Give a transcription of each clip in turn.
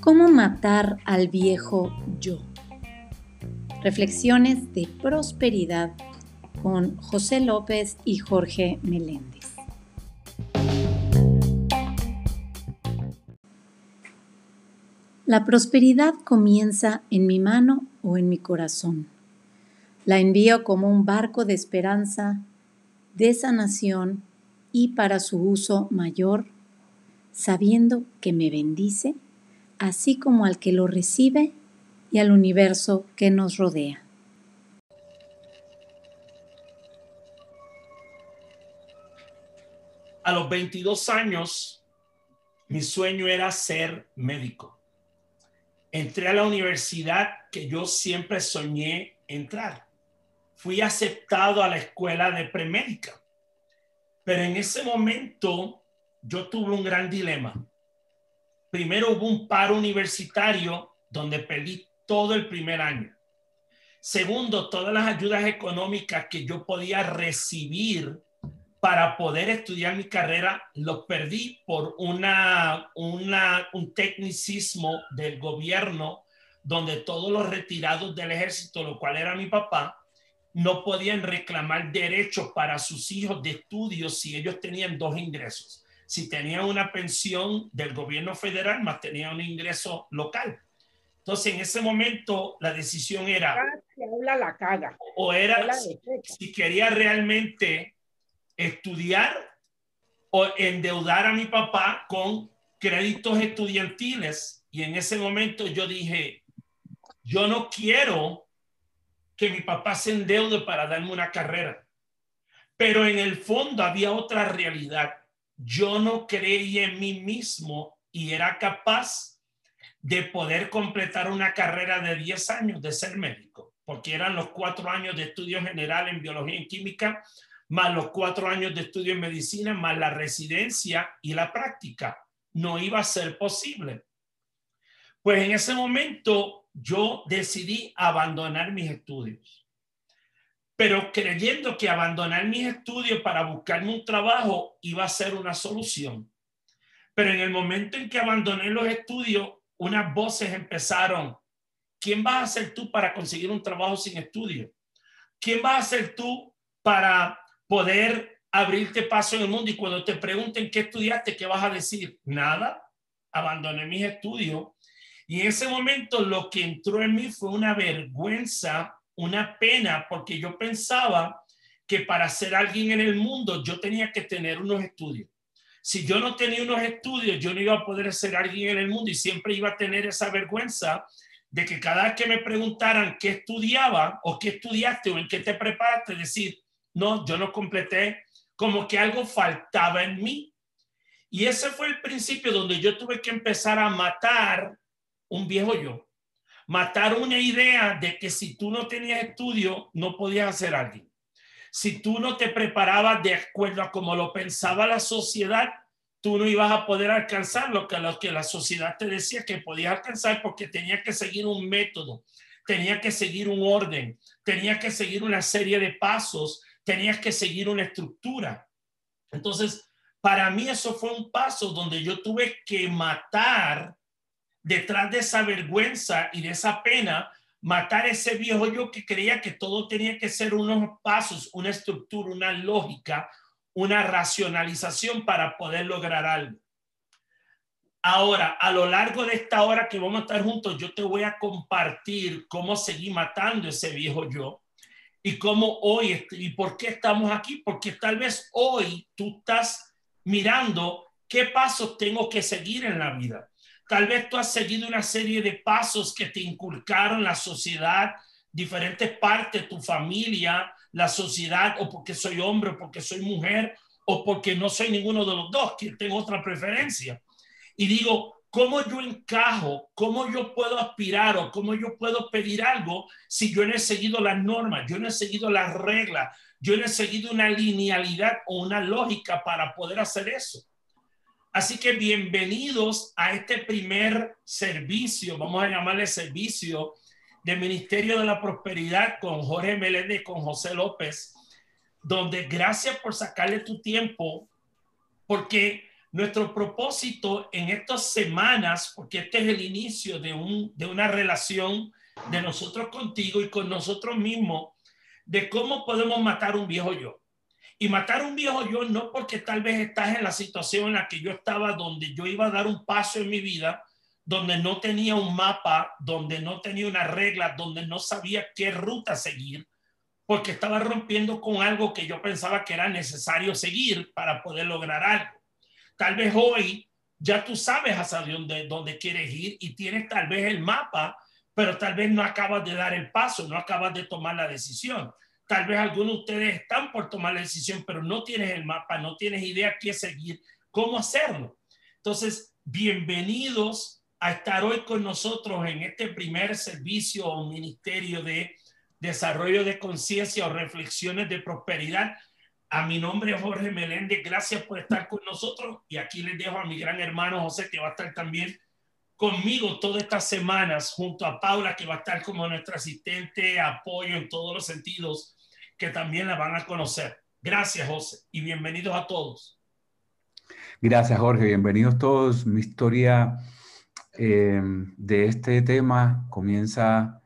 ¿Cómo matar al viejo yo? Reflexiones de prosperidad con José López y Jorge Meléndez. La prosperidad comienza en mi mano o en mi corazón. La envío como un barco de esperanza, de sanación y para su uso mayor, sabiendo que me bendice, así como al que lo recibe y al universo que nos rodea. A los 22 años, mi sueño era ser médico. Entré a la universidad que yo siempre soñé entrar. Fui aceptado a la escuela de premédica. Pero en ese momento yo tuve un gran dilema. Primero hubo un paro universitario donde perdí todo el primer año. Segundo, todas las ayudas económicas que yo podía recibir para poder estudiar mi carrera, los perdí por una, un tecnicismo del gobierno donde todos los retirados del ejército, lo cual era mi papá, no podían reclamar derechos para sus hijos de estudios si ellos tenían dos ingresos. Si tenían una pensión del gobierno federal, más tenían un ingreso local. Entonces, en ese momento, la decisión era... la caga. O era si quería realmente estudiar o endeudar a mi papá con créditos estudiantiles. Y en ese momento yo dije, yo no quiero que mi papá se endeude para darme una carrera. Pero en el fondo había otra realidad. Yo no creía en mí mismo y era capaz de poder completar una carrera de 10 años de ser médico, porque eran los cuatro años de estudio general en biología y química, más los cuatro años de estudio en medicina, más la residencia y la práctica. No iba a ser posible. Pues en ese momento yo decidí abandonar mis estudios, pero creyendo que abandonar mis estudios para buscarme un trabajo iba a ser una solución. Pero en el momento en que abandoné los estudios, unas voces empezaron, ¿quién vas a ser tú para conseguir un trabajo sin estudio? ¿Quién vas a ser tú para poder abrirte paso en el mundo? Y cuando te pregunten qué estudiaste, ¿qué vas a decir? Nada, abandoné mis estudios. Y en ese momento lo que entró en mí fue una vergüenza, una pena, porque yo pensaba que para ser alguien en el mundo yo tenía que tener unos estudios si yo no tenía unos estudios, yo no iba a poder ser alguien en el mundo y siempre iba a tener esa vergüenza de que cada vez que me preguntaran qué estudiaba o qué estudiaste o en qué te preparaste, decir, no, yo no completé, como que algo faltaba en mí. Y ese fue el principio donde yo tuve que empezar a matar un viejo yo, matar una idea de que si tú no tenías estudio, no podías ser alguien si tú no te preparabas de acuerdo a como lo pensaba la sociedad, tú no ibas a poder alcanzar lo que, lo que la sociedad te decía que podías alcanzar porque tenía que seguir un método, tenía que seguir un orden, tenía que seguir una serie de pasos, tenías que seguir una estructura. Entonces, para mí eso fue un paso donde yo tuve que matar detrás de esa vergüenza y de esa pena, matar ese viejo yo que creía que todo tenía que ser unos pasos, una estructura, una lógica, una racionalización para poder lograr algo. Ahora, a lo largo de esta hora que vamos a estar juntos, yo te voy a compartir cómo seguí matando ese viejo yo y cómo hoy y por qué estamos aquí, porque tal vez hoy tú estás mirando qué pasos tengo que seguir en la vida. Tal vez tú has seguido una serie de pasos que te inculcaron la sociedad, diferentes partes, tu familia, la sociedad, o porque soy hombre, o porque soy mujer, o porque no soy ninguno de los dos, que tengo otra preferencia. Y digo, ¿cómo yo encajo? ¿Cómo yo puedo aspirar o cómo yo puedo pedir algo si yo no he seguido las normas, yo no he seguido las reglas, yo no he seguido una linealidad o una lógica para poder hacer eso? Así que bienvenidos a este primer servicio, vamos a llamarle servicio del Ministerio de la Prosperidad con Jorge Meléndez, con José López, donde gracias por sacarle tu tiempo porque nuestro propósito en estas semanas, porque este es el inicio de, un, de una relación de nosotros contigo y con nosotros mismos, de cómo podemos matar un viejo yo. Y matar un viejo yo no porque tal vez estás en la situación en la que yo estaba, donde yo iba a dar un paso en mi vida, donde no tenía un mapa, donde no tenía una regla, donde no sabía qué ruta seguir, porque estaba rompiendo con algo que yo pensaba que era necesario seguir para poder lograr algo. Tal vez hoy ya tú sabes hacia dónde, dónde quieres ir y tienes tal vez el mapa, pero tal vez no acabas de dar el paso, no acabas de tomar la decisión. Tal vez algunos de ustedes están por tomar la decisión, pero no tienes el mapa, no tienes idea qué seguir, cómo hacerlo. Entonces, bienvenidos a estar hoy con nosotros en este primer servicio o ministerio de desarrollo de conciencia o reflexiones de prosperidad. A mi nombre es Jorge Meléndez, gracias por estar con nosotros y aquí les dejo a mi gran hermano José que va a estar también conmigo todas estas semanas junto a Paula que va a estar como nuestra asistente, apoyo en todos los sentidos que también la van a conocer. Gracias José y bienvenidos a todos. Gracias Jorge, bienvenidos todos. Mi historia eh, de este tema comienza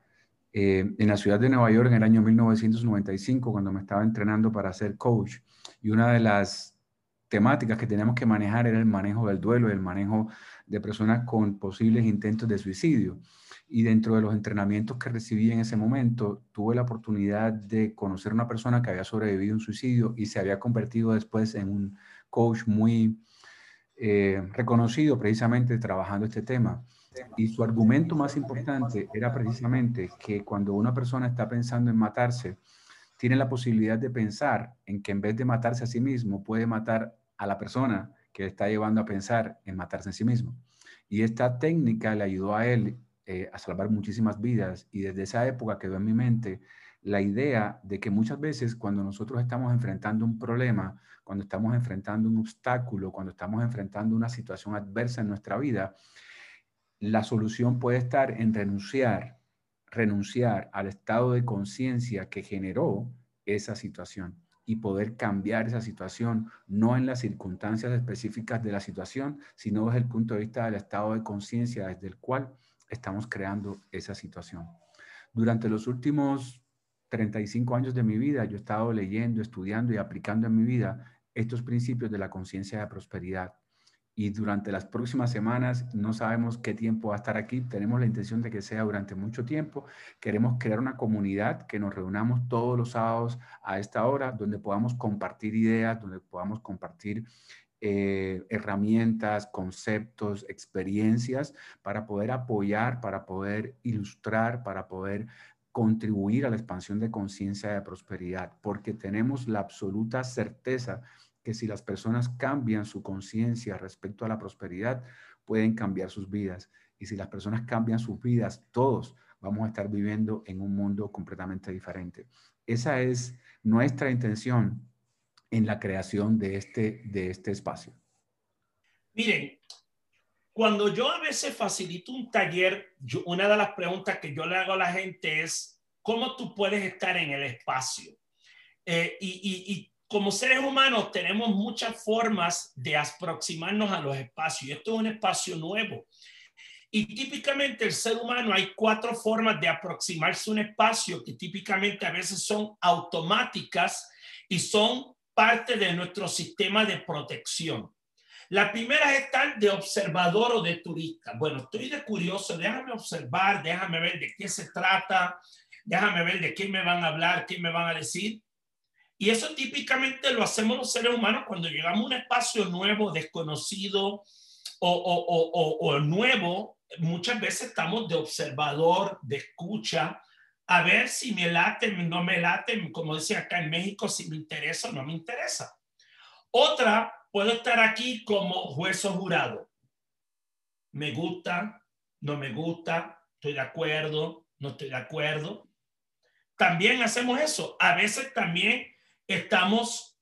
eh, en la ciudad de Nueva York en el año 1995, cuando me estaba entrenando para ser coach. Y una de las temáticas que teníamos que manejar era el manejo del duelo, el manejo de personas con posibles intentos de suicidio. Y dentro de los entrenamientos que recibí en ese momento, tuve la oportunidad de conocer a una persona que había sobrevivido a un suicidio y se había convertido después en un coach muy eh, reconocido precisamente trabajando este tema. Y su argumento más importante era precisamente que cuando una persona está pensando en matarse, tiene la posibilidad de pensar en que en vez de matarse a sí mismo, puede matar a la persona que le está llevando a pensar en matarse a sí mismo. Y esta técnica le ayudó a él eh, a salvar muchísimas vidas y desde esa época quedó en mi mente la idea de que muchas veces cuando nosotros estamos enfrentando un problema, cuando estamos enfrentando un obstáculo, cuando estamos enfrentando una situación adversa en nuestra vida, la solución puede estar en renunciar, renunciar al estado de conciencia que generó esa situación y poder cambiar esa situación, no en las circunstancias específicas de la situación, sino desde el punto de vista del estado de conciencia desde el cual estamos creando esa situación. Durante los últimos 35 años de mi vida, yo he estado leyendo, estudiando y aplicando en mi vida estos principios de la conciencia de prosperidad y durante las próximas semanas no sabemos qué tiempo va a estar aquí. Tenemos la intención de que sea durante mucho tiempo. Queremos crear una comunidad que nos reunamos todos los sábados a esta hora, donde podamos compartir ideas, donde podamos compartir eh, herramientas, conceptos, experiencias para poder apoyar, para poder ilustrar, para poder contribuir a la expansión de conciencia de prosperidad, porque tenemos la absoluta certeza que si las personas cambian su conciencia respecto a la prosperidad, pueden cambiar sus vidas. Y si las personas cambian sus vidas, todos vamos a estar viviendo en un mundo completamente diferente. Esa es nuestra intención en la creación de este, de este espacio. Miren, cuando yo a veces facilito un taller, una de las preguntas que yo le hago a la gente es, ¿cómo tú puedes estar en el espacio? Eh, y, como seres humanos tenemos muchas formas de aproximarnos a los espacios. Esto es un espacio nuevo. Y típicamente el ser humano hay cuatro formas de aproximarse a un espacio que típicamente a veces son automáticas y son parte de nuestro sistema de protección. La primera es estar de observador o de turista. Bueno, estoy de curioso, déjame observar, déjame ver de qué se trata, déjame ver de qué me van a hablar, qué me van a decir. Y eso típicamente lo hacemos los seres humanos cuando llegamos a un espacio nuevo, desconocido o, nuevo. Muchas veces estamos de observador, de escucha, a ver si me late, no me late, como decía acá en México, si me interesa o no me interesa. Otra, puedo estar aquí como juez o jurado. Me gusta, no me gusta, estoy de acuerdo, no estoy de acuerdo. También hacemos eso. A veces también estamos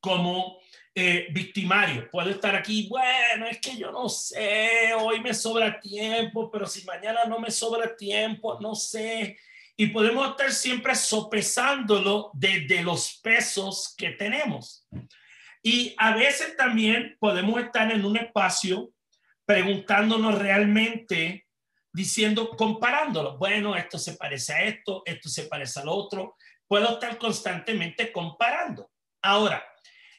como eh, victimarios. Puedo estar aquí, bueno, es que yo no sé, hoy me sobra tiempo, pero si mañana no me sobra tiempo, no sé. Y podemos estar siempre sopesándolo desde los pesos que tenemos. Y a veces también podemos estar en un espacio preguntándonos realmente, diciendo, comparándolo. Bueno, esto se parece a esto, esto se parece al otro. Puedo estar constantemente comparando. Ahora,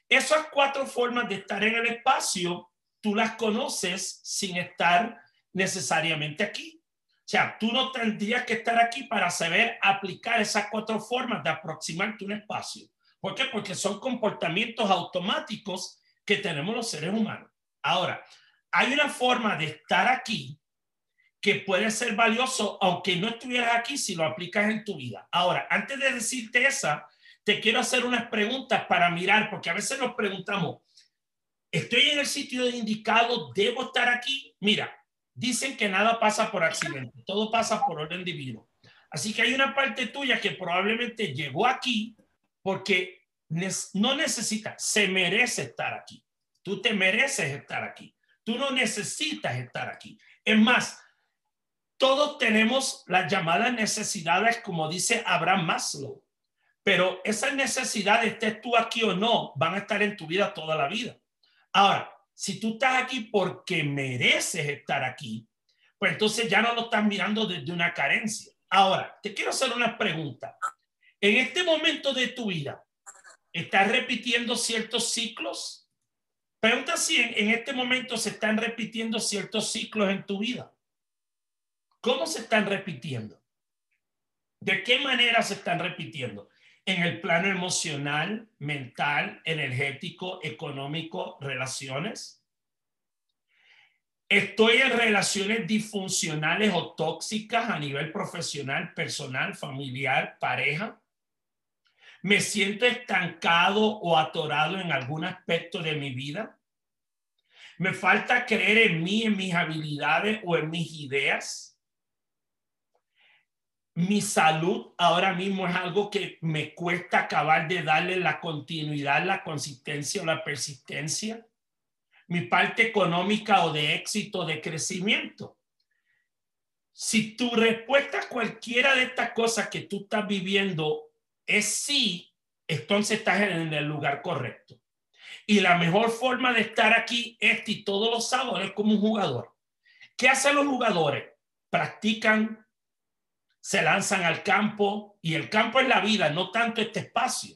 esas cuatro formas de estar en el espacio, tú las conoces sin estar necesariamente aquí. Sea, tú no tendrías que estar aquí para saber aplicar esas cuatro formas de aproximarte un espacio. ¿Por qué? Porque son comportamientos automáticos que tenemos los seres humanos. Ahora, hay una forma de estar aquí que puede ser valioso aunque no estuvieras aquí si lo aplicas en tu vida. Ahora, antes de decirte esa, te quiero hacer unas preguntas para mirar, porque a veces nos preguntamos, ¿estoy en el sitio indicado? ¿Debo estar aquí? Mira, dicen que nada pasa por accidente, todo pasa por orden divino. Así que hay una parte tuya que probablemente llegó aquí porque no necesita, se merece estar aquí. Tú te mereces estar aquí. Tú no necesitas estar aquí. Es más, todos tenemos las llamadas necesidades, como dice Abraham Maslow, pero esas necesidades, estés tú aquí o no, van a estar en tu vida toda la vida. Ahora, si tú estás aquí porque mereces estar aquí, pues entonces ya no lo estás mirando desde una carencia. Ahora, te quiero hacer una pregunta. En este momento de tu vida, ¿estás repitiendo ciertos ciclos? Pregunta si en, este momento se están repitiendo ciertos ciclos en tu vida. ¿Cómo se están repitiendo? ¿De qué manera se están repitiendo? En el plano emocional, mental, energético, económico, relaciones. Estoy en relaciones disfuncionales o tóxicas a nivel profesional, personal, familiar, pareja me siento estancado o atorado en algún aspecto de mi vida. Me falta creer en mí, en mis habilidades o en mis ideas. Mi salud ahora mismo es algo que me cuesta acabar de darle la continuidad, la consistencia o la persistencia. Mi parte económica o de éxito, de crecimiento. Si tu respuesta a cualquiera de estas cosas que tú estás viviendo es sí, entonces estás en el lugar correcto. Y la mejor forma de estar aquí este y todos los sábados como un jugador. ¿Qué hacen los jugadores? Practican, se lanzan al campo y el campo es la vida, no tanto este espacio.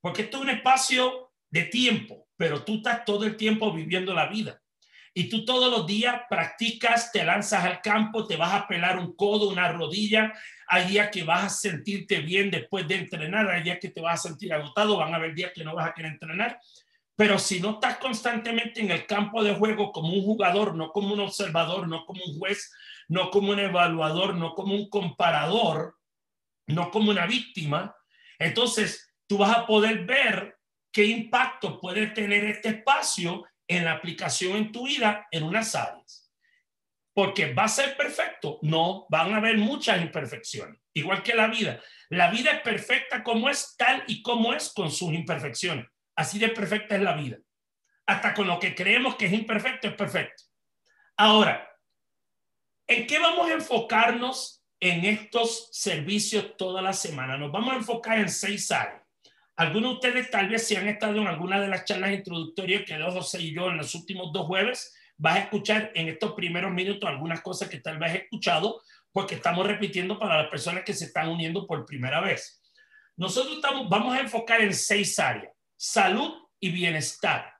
Porque esto es un espacio de tiempo, pero tú estás todo el tiempo viviendo la vida. Y tú todos los días practicas, te lanzas al campo, te vas a pelar un codo, una rodilla, hay días que vas a sentirte bien después de entrenar, hay días que te vas a sentir agotado, van a haber días que no vas a querer entrenar. Pero si no estás constantemente en el campo de juego como un jugador, no como un observador, no como un juez, no como un evaluador, no como un comparador, no como una víctima, entonces tú vas a poder ver qué impacto puede tener este espacio en la aplicación en tu vida en unas áreas porque va a ser perfecto. No, van a haber muchas imperfecciones, igual que la vida. La vida es perfecta como es, tal y como es con sus imperfecciones. Así de perfecta es la vida. Hasta con lo que creemos que es imperfecto es perfecto. Ahora, ¿en qué vamos a enfocarnos en estos servicios toda la semana? Nos vamos a enfocar en seis áreas. Algunos de ustedes tal vez si han estado en alguna de las charlas introductorias que dos José y yo en los últimos dos jueves, vas a escuchar en estos primeros minutos algunas cosas que tal vez has escuchado, porque estamos repitiendo para las personas que se están uniendo por primera vez. Nosotros vamos a enfocar en seis áreas, salud y bienestar.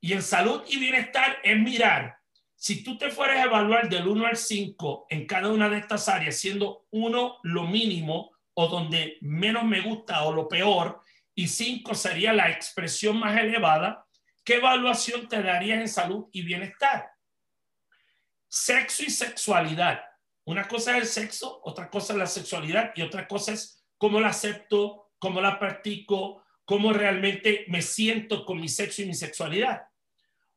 Y en salud y bienestar es mirar, si tú te fueras a evaluar del 1 al 5 en cada una de estas áreas, siendo uno lo mínimo o donde menos me gusta o lo peor, y 5 sería la expresión más elevada, ¿qué evaluación te darías en salud y bienestar? Sexo y sexualidad. Una cosa es el sexo, otra cosa es la sexualidad y otra cosa es cómo la acepto, cómo la practico, cómo realmente me siento con mi sexo y mi sexualidad.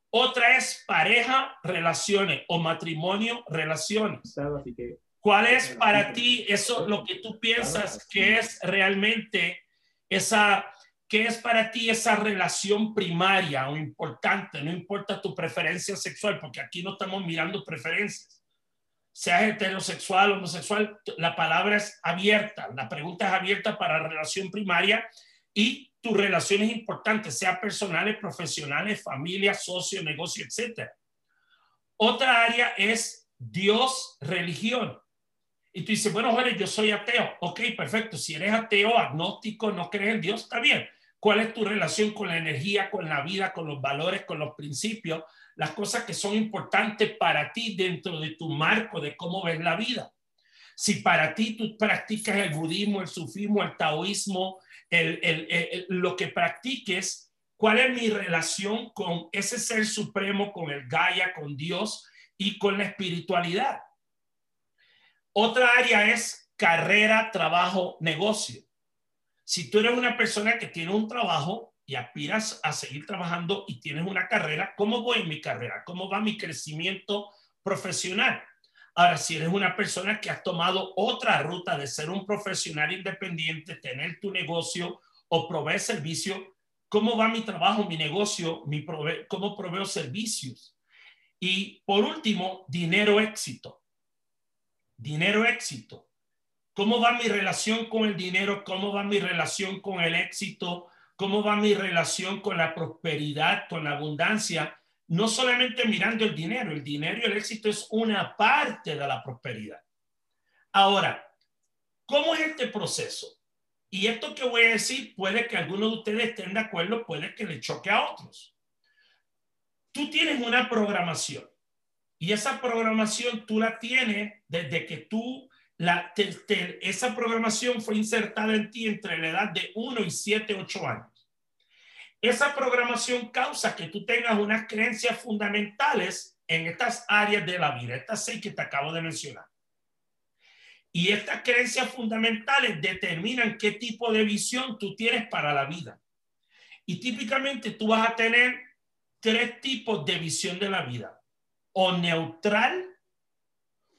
Otra es pareja, relaciones o matrimonio, relaciones. ¿Cuál es para ti eso, lo que tú piensas que es realmente esa ¿Qué es para ti esa relación primaria o importante? No importa tu preferencia sexual, porque aquí no estamos mirando preferencias. Seas heterosexual, homosexual, la palabra es abierta, la pregunta es abierta para relación primaria y tus relaciones importantes, sea personales, profesionales, familia, socio, negocio, etc. Otra área es Dios, religión. Y tú dices, bueno, Jorge, yo soy ateo. Ok, perfecto. Si eres ateo, agnóstico, no crees en Dios, está bien. ¿Cuál es tu relación con la energía, con la vida, con los valores, con los principios? Las cosas que son importantes para ti dentro de tu marco de cómo ves la vida. Si para ti tú practicas el budismo, el sufismo, el taoísmo, el, lo que practiques, ¿cuál es mi relación con ese ser supremo, con el Gaia, con Dios y con la espiritualidad? Otra área es carrera, trabajo, negocio. Si tú eres una persona que tiene un trabajo y aspiras a seguir trabajando y tienes una carrera, ¿cómo voy en mi carrera? ¿Cómo va mi crecimiento profesional? Ahora, si eres una persona que has tomado otra ruta de ser un profesional independiente, tener tu negocio o proveer servicio, ¿cómo va mi trabajo, mi negocio, mi cómo proveo servicios? Y por último, dinero éxito dinero éxito. ¿Cómo va mi relación con el dinero? ¿Cómo va mi relación con el éxito? ¿Cómo va mi relación con la prosperidad, con la abundancia? No solamente mirando el dinero, el dinero y el éxito es una parte de la prosperidad. Ahora, ¿cómo es este proceso? Y esto que voy a decir puede que algunos de ustedes estén de acuerdo, puede que le choque a otros. Tú tienes una programación y esa programación tú la tienes desde que tú, la, esa programación fue insertada en ti entre la edad de 1 y 7, 8 años. Esa programación causa que tú tengas unas creencias fundamentales en estas áreas de la vida, estas seis que te acabo de mencionar. Y estas creencias fundamentales determinan qué tipo de visión tú tienes para la vida. Y típicamente tú vas a tener tres tipos de visión de la vida o neutral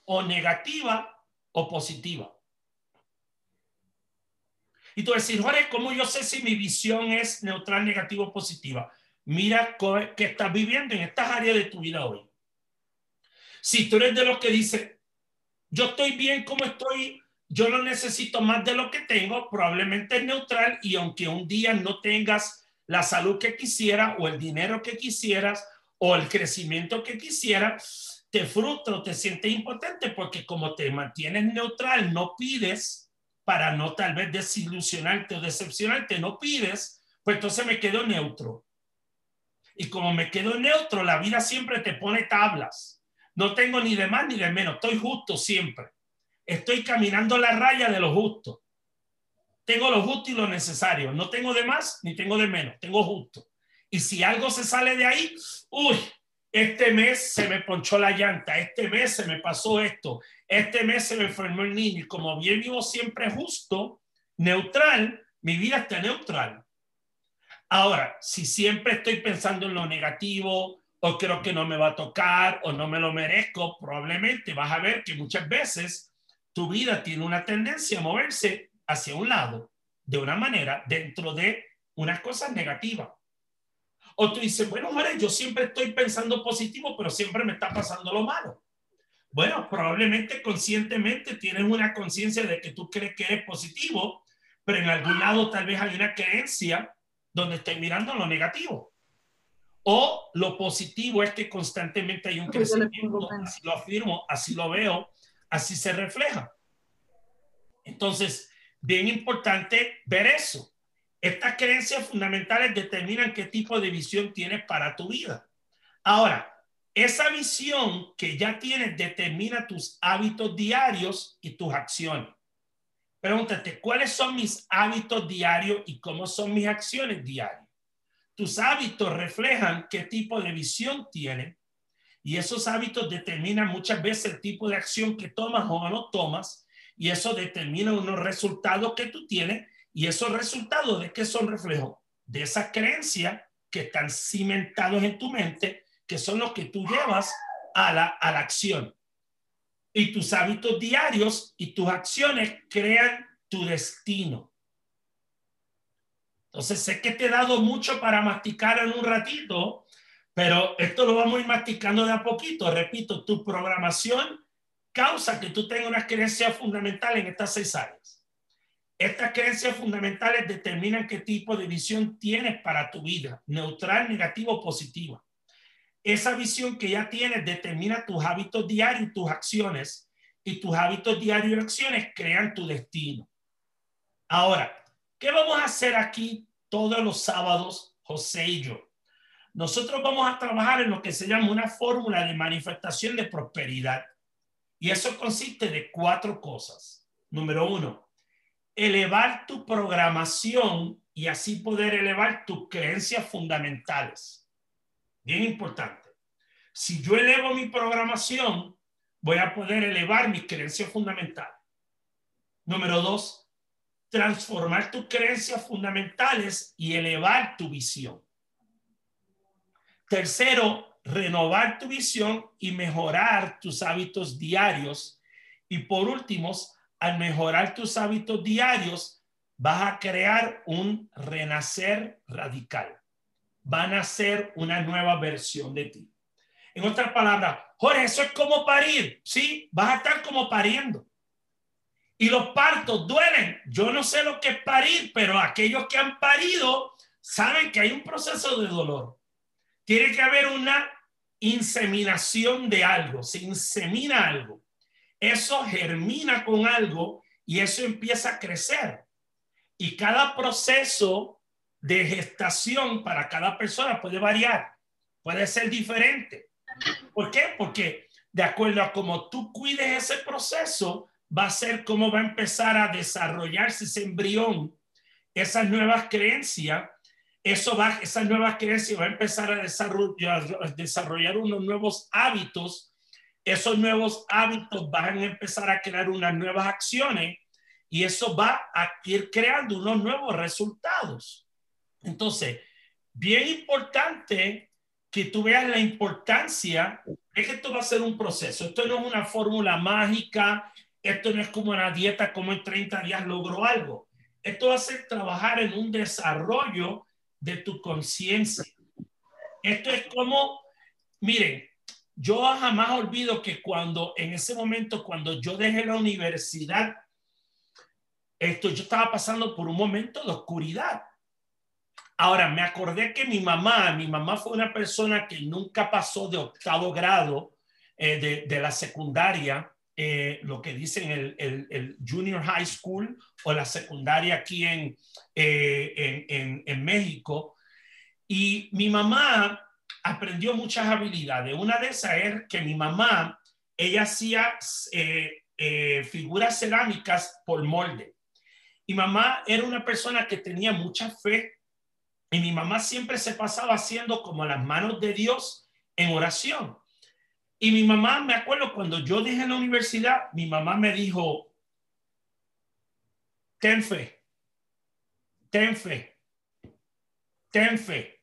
o negativa o positiva. Y tú decir, Jorge, ¿cómo yo sé si mi visión es neutral, negativa o positiva? Mira qué estás viviendo en estas áreas de tu vida hoy. Si tú eres de los que dice, yo estoy bien como estoy, yo no necesito más de lo que tengo, probablemente es neutral y aunque un día no tengas la salud que quisiera o el dinero que quisieras o el crecimiento que quisiera, te frustra te sientes impotente porque como te mantienes neutral, no pides para no tal vez desilusionarte o decepcionarte, no pides, pues entonces me quedo neutro. Y como me quedo neutro, la vida siempre te pone tablas. No tengo ni de más ni de menos, estoy justo siempre. Estoy caminando la raya de lo justo. Tengo lo justo y lo necesario. No tengo de más ni tengo de menos, tengo justo. Y si algo se sale de ahí, uy, este mes se me ponchó la llanta, este mes se me pasó esto, este mes se me enfermó el niño. Y como bien vivo siempre justo, neutral, mi vida está neutral. Ahora, si siempre estoy pensando en lo negativo, o creo que no me va a tocar, o no me lo merezco, probablemente vas a ver que muchas veces tu vida tiene una tendencia a moverse hacia un lado, de una manera, dentro de unas cosas negativas. O tú dices, bueno, Jorge, yo siempre estoy pensando positivo, pero siempre me está pasando lo malo. Bueno, probablemente conscientemente tienes una conciencia de que tú crees que eres positivo, pero en algún lado tal vez hay una creencia donde estás mirando lo negativo. O lo positivo es que constantemente hay un crecimiento, así lo afirmo, así lo veo, así se refleja. Entonces, bien importante ver eso. Estas creencias fundamentales determinan qué tipo de visión tienes para tu vida. Ahora, esa visión que ya tienes determina tus hábitos diarios y tus acciones. Pregúntate, ¿cuáles son mis hábitos diarios y cómo son mis acciones diarias? Tus hábitos reflejan qué tipo de visión tienes y esos hábitos determinan muchas veces el tipo de acción que tomas o no tomas y eso determina unos resultados que tú tienes y esos resultados de qué son reflejos de esas creencias que están cimentados en tu mente, que son los que tú llevas a la, a la acción. Y tus hábitos diarios y tus acciones crean tu destino. Entonces, sé que te he dado mucho para masticar en un ratito, pero esto lo vamos a ir masticando de a poquito. Repito, tu programación causa que tú tengas una creencia fundamental en estas seis áreas. Estas creencias fundamentales determinan qué tipo de visión tienes para tu vida, neutral, negativo o positiva. Esa visión que ya tienes determina tus hábitos diarios tus acciones, y tus hábitos diarios y acciones crean tu destino. Ahora, ¿qué vamos a hacer aquí todos los sábados, José y yo? Nosotros vamos a trabajar en lo que se llama una fórmula de manifestación de prosperidad. Y eso consiste de cuatro cosas. Número uno, elevar tu programación y así poder elevar tus creencias fundamentales. Bien importante. Si yo elevo mi programación, voy a poder elevar mis creencias fundamentales. Número dos, transformar tus creencias fundamentales y elevar tu visión. Tercero, renovar tu visión y mejorar tus hábitos diarios. Y por último, al mejorar tus hábitos diarios, vas a crear un renacer radical. Van a ser una nueva versión de ti. En otras palabras, Jorge, eso es como parir, ¿sí? Vas a estar como pariendo. Y los partos duelen. Yo no sé lo que es parir, pero aquellos que han parido saben que hay un proceso de dolor. Tiene que haber una inseminación de algo, se insemina algo eso germina con algo y eso empieza a crecer. Y cada proceso de gestación para cada persona puede variar, puede ser diferente. ¿Por qué? Porque de acuerdo a cómo tú cuides ese proceso, va a ser cómo va a empezar a desarrollarse ese embrión, esas nuevas creencias. Eso va, esas nuevas creencias va a empezar a desarrollar, a desarrollar unos nuevos hábitos esos nuevos hábitos van a empezar a crear unas nuevas acciones y eso va a ir creando unos nuevos resultados. Entonces, bien importante que tú veas la importancia de que esto va a ser un proceso. Esto no es una fórmula mágica, esto no es como una dieta como en 30 días logro algo. Esto va a ser trabajar en un desarrollo de tu conciencia. Esto es como, miren, yo jamás olvido que cuando en ese momento, cuando yo dejé la universidad, esto yo estaba pasando por un momento de oscuridad. Ahora, me acordé que mi mamá, mi mamá fue una persona que nunca pasó de octavo grado eh, de, de, la secundaria, eh, lo que dicen el, el, el, junior high school o la secundaria aquí en, eh, en, en, en México. Y mi mamá aprendió muchas habilidades. Una de esas es que mi mamá, ella hacía eh, eh, figuras cerámicas por molde. Y mamá era una persona que tenía mucha fe y mi mamá siempre se pasaba haciendo como las manos de Dios en oración. Y mi mamá, me acuerdo cuando yo en la universidad, mi mamá me dijo, ten fe, ten fe, ten fe.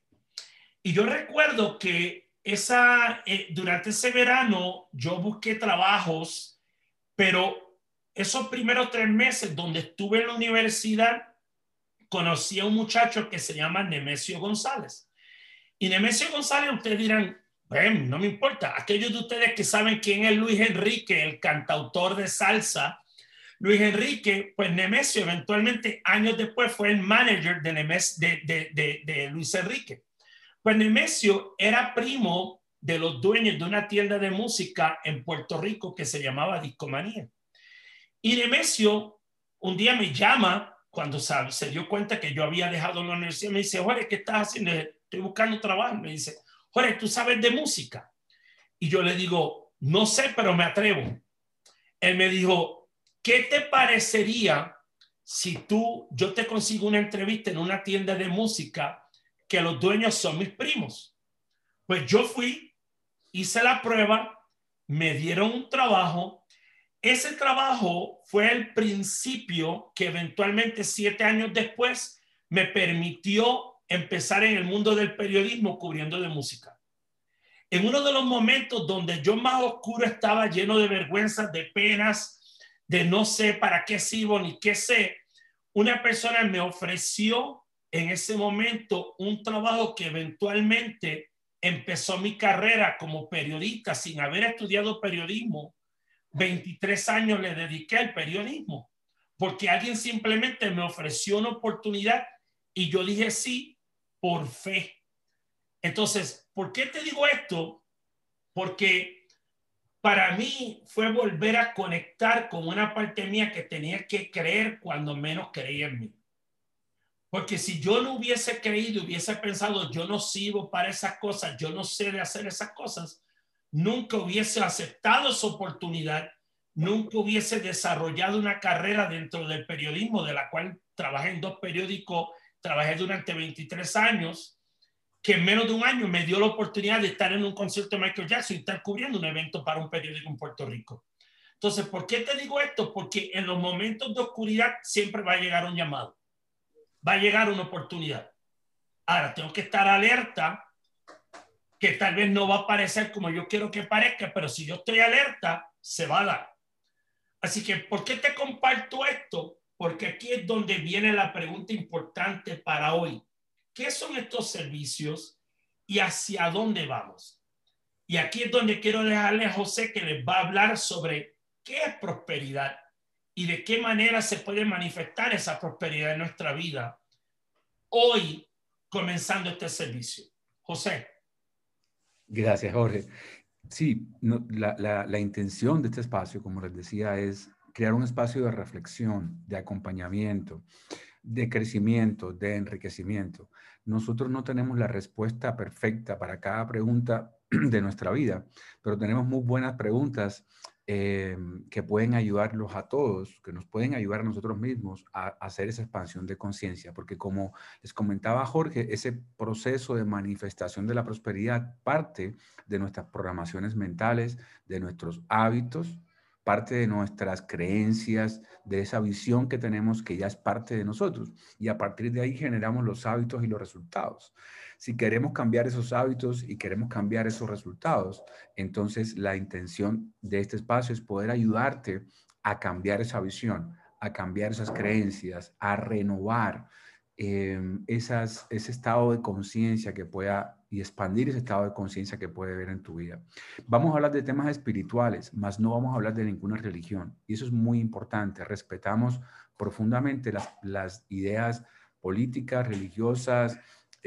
Y yo recuerdo que esa, eh, durante ese verano yo busqué trabajos, pero esos primeros tres meses donde estuve en la universidad, conocí a un muchacho que se llama Nemesio González. Y Nemesio González, ustedes dirán, bueno, no me importa. Aquellos de ustedes que saben quién es Luis Enrique, el cantautor de salsa, Luis Enrique, pues Nemesio eventualmente años después fue el manager de, Nemes, de, de, de Luis Enrique. Pues Nemesio era primo de los dueños de una tienda de música en Puerto Rico que se llamaba Discomanía. Y Nemesio un día me llama cuando se dio cuenta que yo había dejado la universidad. Me dice, Jorge, ¿qué estás haciendo? Estoy buscando trabajo. Me dice, Jorge, ¿tú sabes de música? Y yo le digo, no sé, pero me atrevo. Él me dijo, ¿qué te parecería si tú, yo te consigo una entrevista en una tienda de música que los dueños son mis primos. Pues yo fui, hice la prueba, me dieron un trabajo. Ese trabajo fue el principio que eventualmente siete años después me permitió empezar en el mundo del periodismo cubriendo de música. En uno de los momentos donde yo más oscuro estaba lleno de vergüenza, de penas, de no sé para qué sirvo ni qué sé, una persona me ofreció en ese momento un trabajo que eventualmente empezó mi carrera como periodista sin haber estudiado periodismo. 23 años le dediqué al periodismo porque alguien simplemente me ofreció una oportunidad y yo dije sí por fe. Entonces, ¿por qué te digo esto? Porque para mí fue volver a conectar con una parte mía que tenía que creer cuando menos creía en mí. Porque si yo no hubiese creído, hubiese pensado, yo no sirvo para esas cosas, yo no sé de hacer esas cosas, nunca hubiese aceptado esa oportunidad, nunca hubiese desarrollado una carrera dentro del periodismo, de la cual trabajé en dos periódicos, trabajé durante 23 años, que en menos de un año me dio la oportunidad de estar en un concierto de Michael Jackson y estar cubriendo un evento para un periódico en Puerto Rico. Entonces, ¿por qué te digo esto? Porque en los momentos de oscuridad siempre va a llegar un llamado, va a llegar una oportunidad. Ahora, tengo que estar alerta que tal vez no va a parecer como yo quiero que parezca, pero si yo estoy alerta, se va a dar. Así que, ¿por qué te comparto esto? Porque aquí es donde viene la pregunta importante para hoy. ¿Qué son estos servicios y hacia dónde vamos? Y aquí es donde quiero dejarle a José que les va a hablar sobre qué es prosperidad y de qué manera se puede manifestar esa prosperidad en nuestra vida hoy comenzando este servicio. José. Gracias, Jorge. Sí, la, la, intención de este espacio, como les decía, es crear un espacio de reflexión, de acompañamiento, de crecimiento, de enriquecimiento. Nosotros no tenemos la respuesta perfecta para cada pregunta de nuestra vida, pero tenemos muy buenas preguntas eh, que pueden ayudarlos a todos, que nos pueden ayudar a nosotros mismos a, hacer esa expansión de conciencia, porque como les comentaba Jorge, ese proceso de manifestación de la prosperidad parte de nuestras programaciones mentales, de nuestros hábitos, parte de nuestras creencias, de esa visión que tenemos que ya es parte de nosotros. Y a partir de ahí generamos los hábitos y los resultados. Si queremos cambiar esos hábitos y queremos cambiar esos resultados, entonces la intención de este espacio es poder ayudarte a cambiar esa visión, a cambiar esas creencias, a renovar em, esas, ese estado de conciencia que pueda y expandir ese estado de conciencia que puede haber en tu vida. Vamos a hablar de temas espirituales, mas no vamos a hablar de ninguna religión. Y eso es muy importante. Respetamos profundamente las, las ideas políticas, religiosas,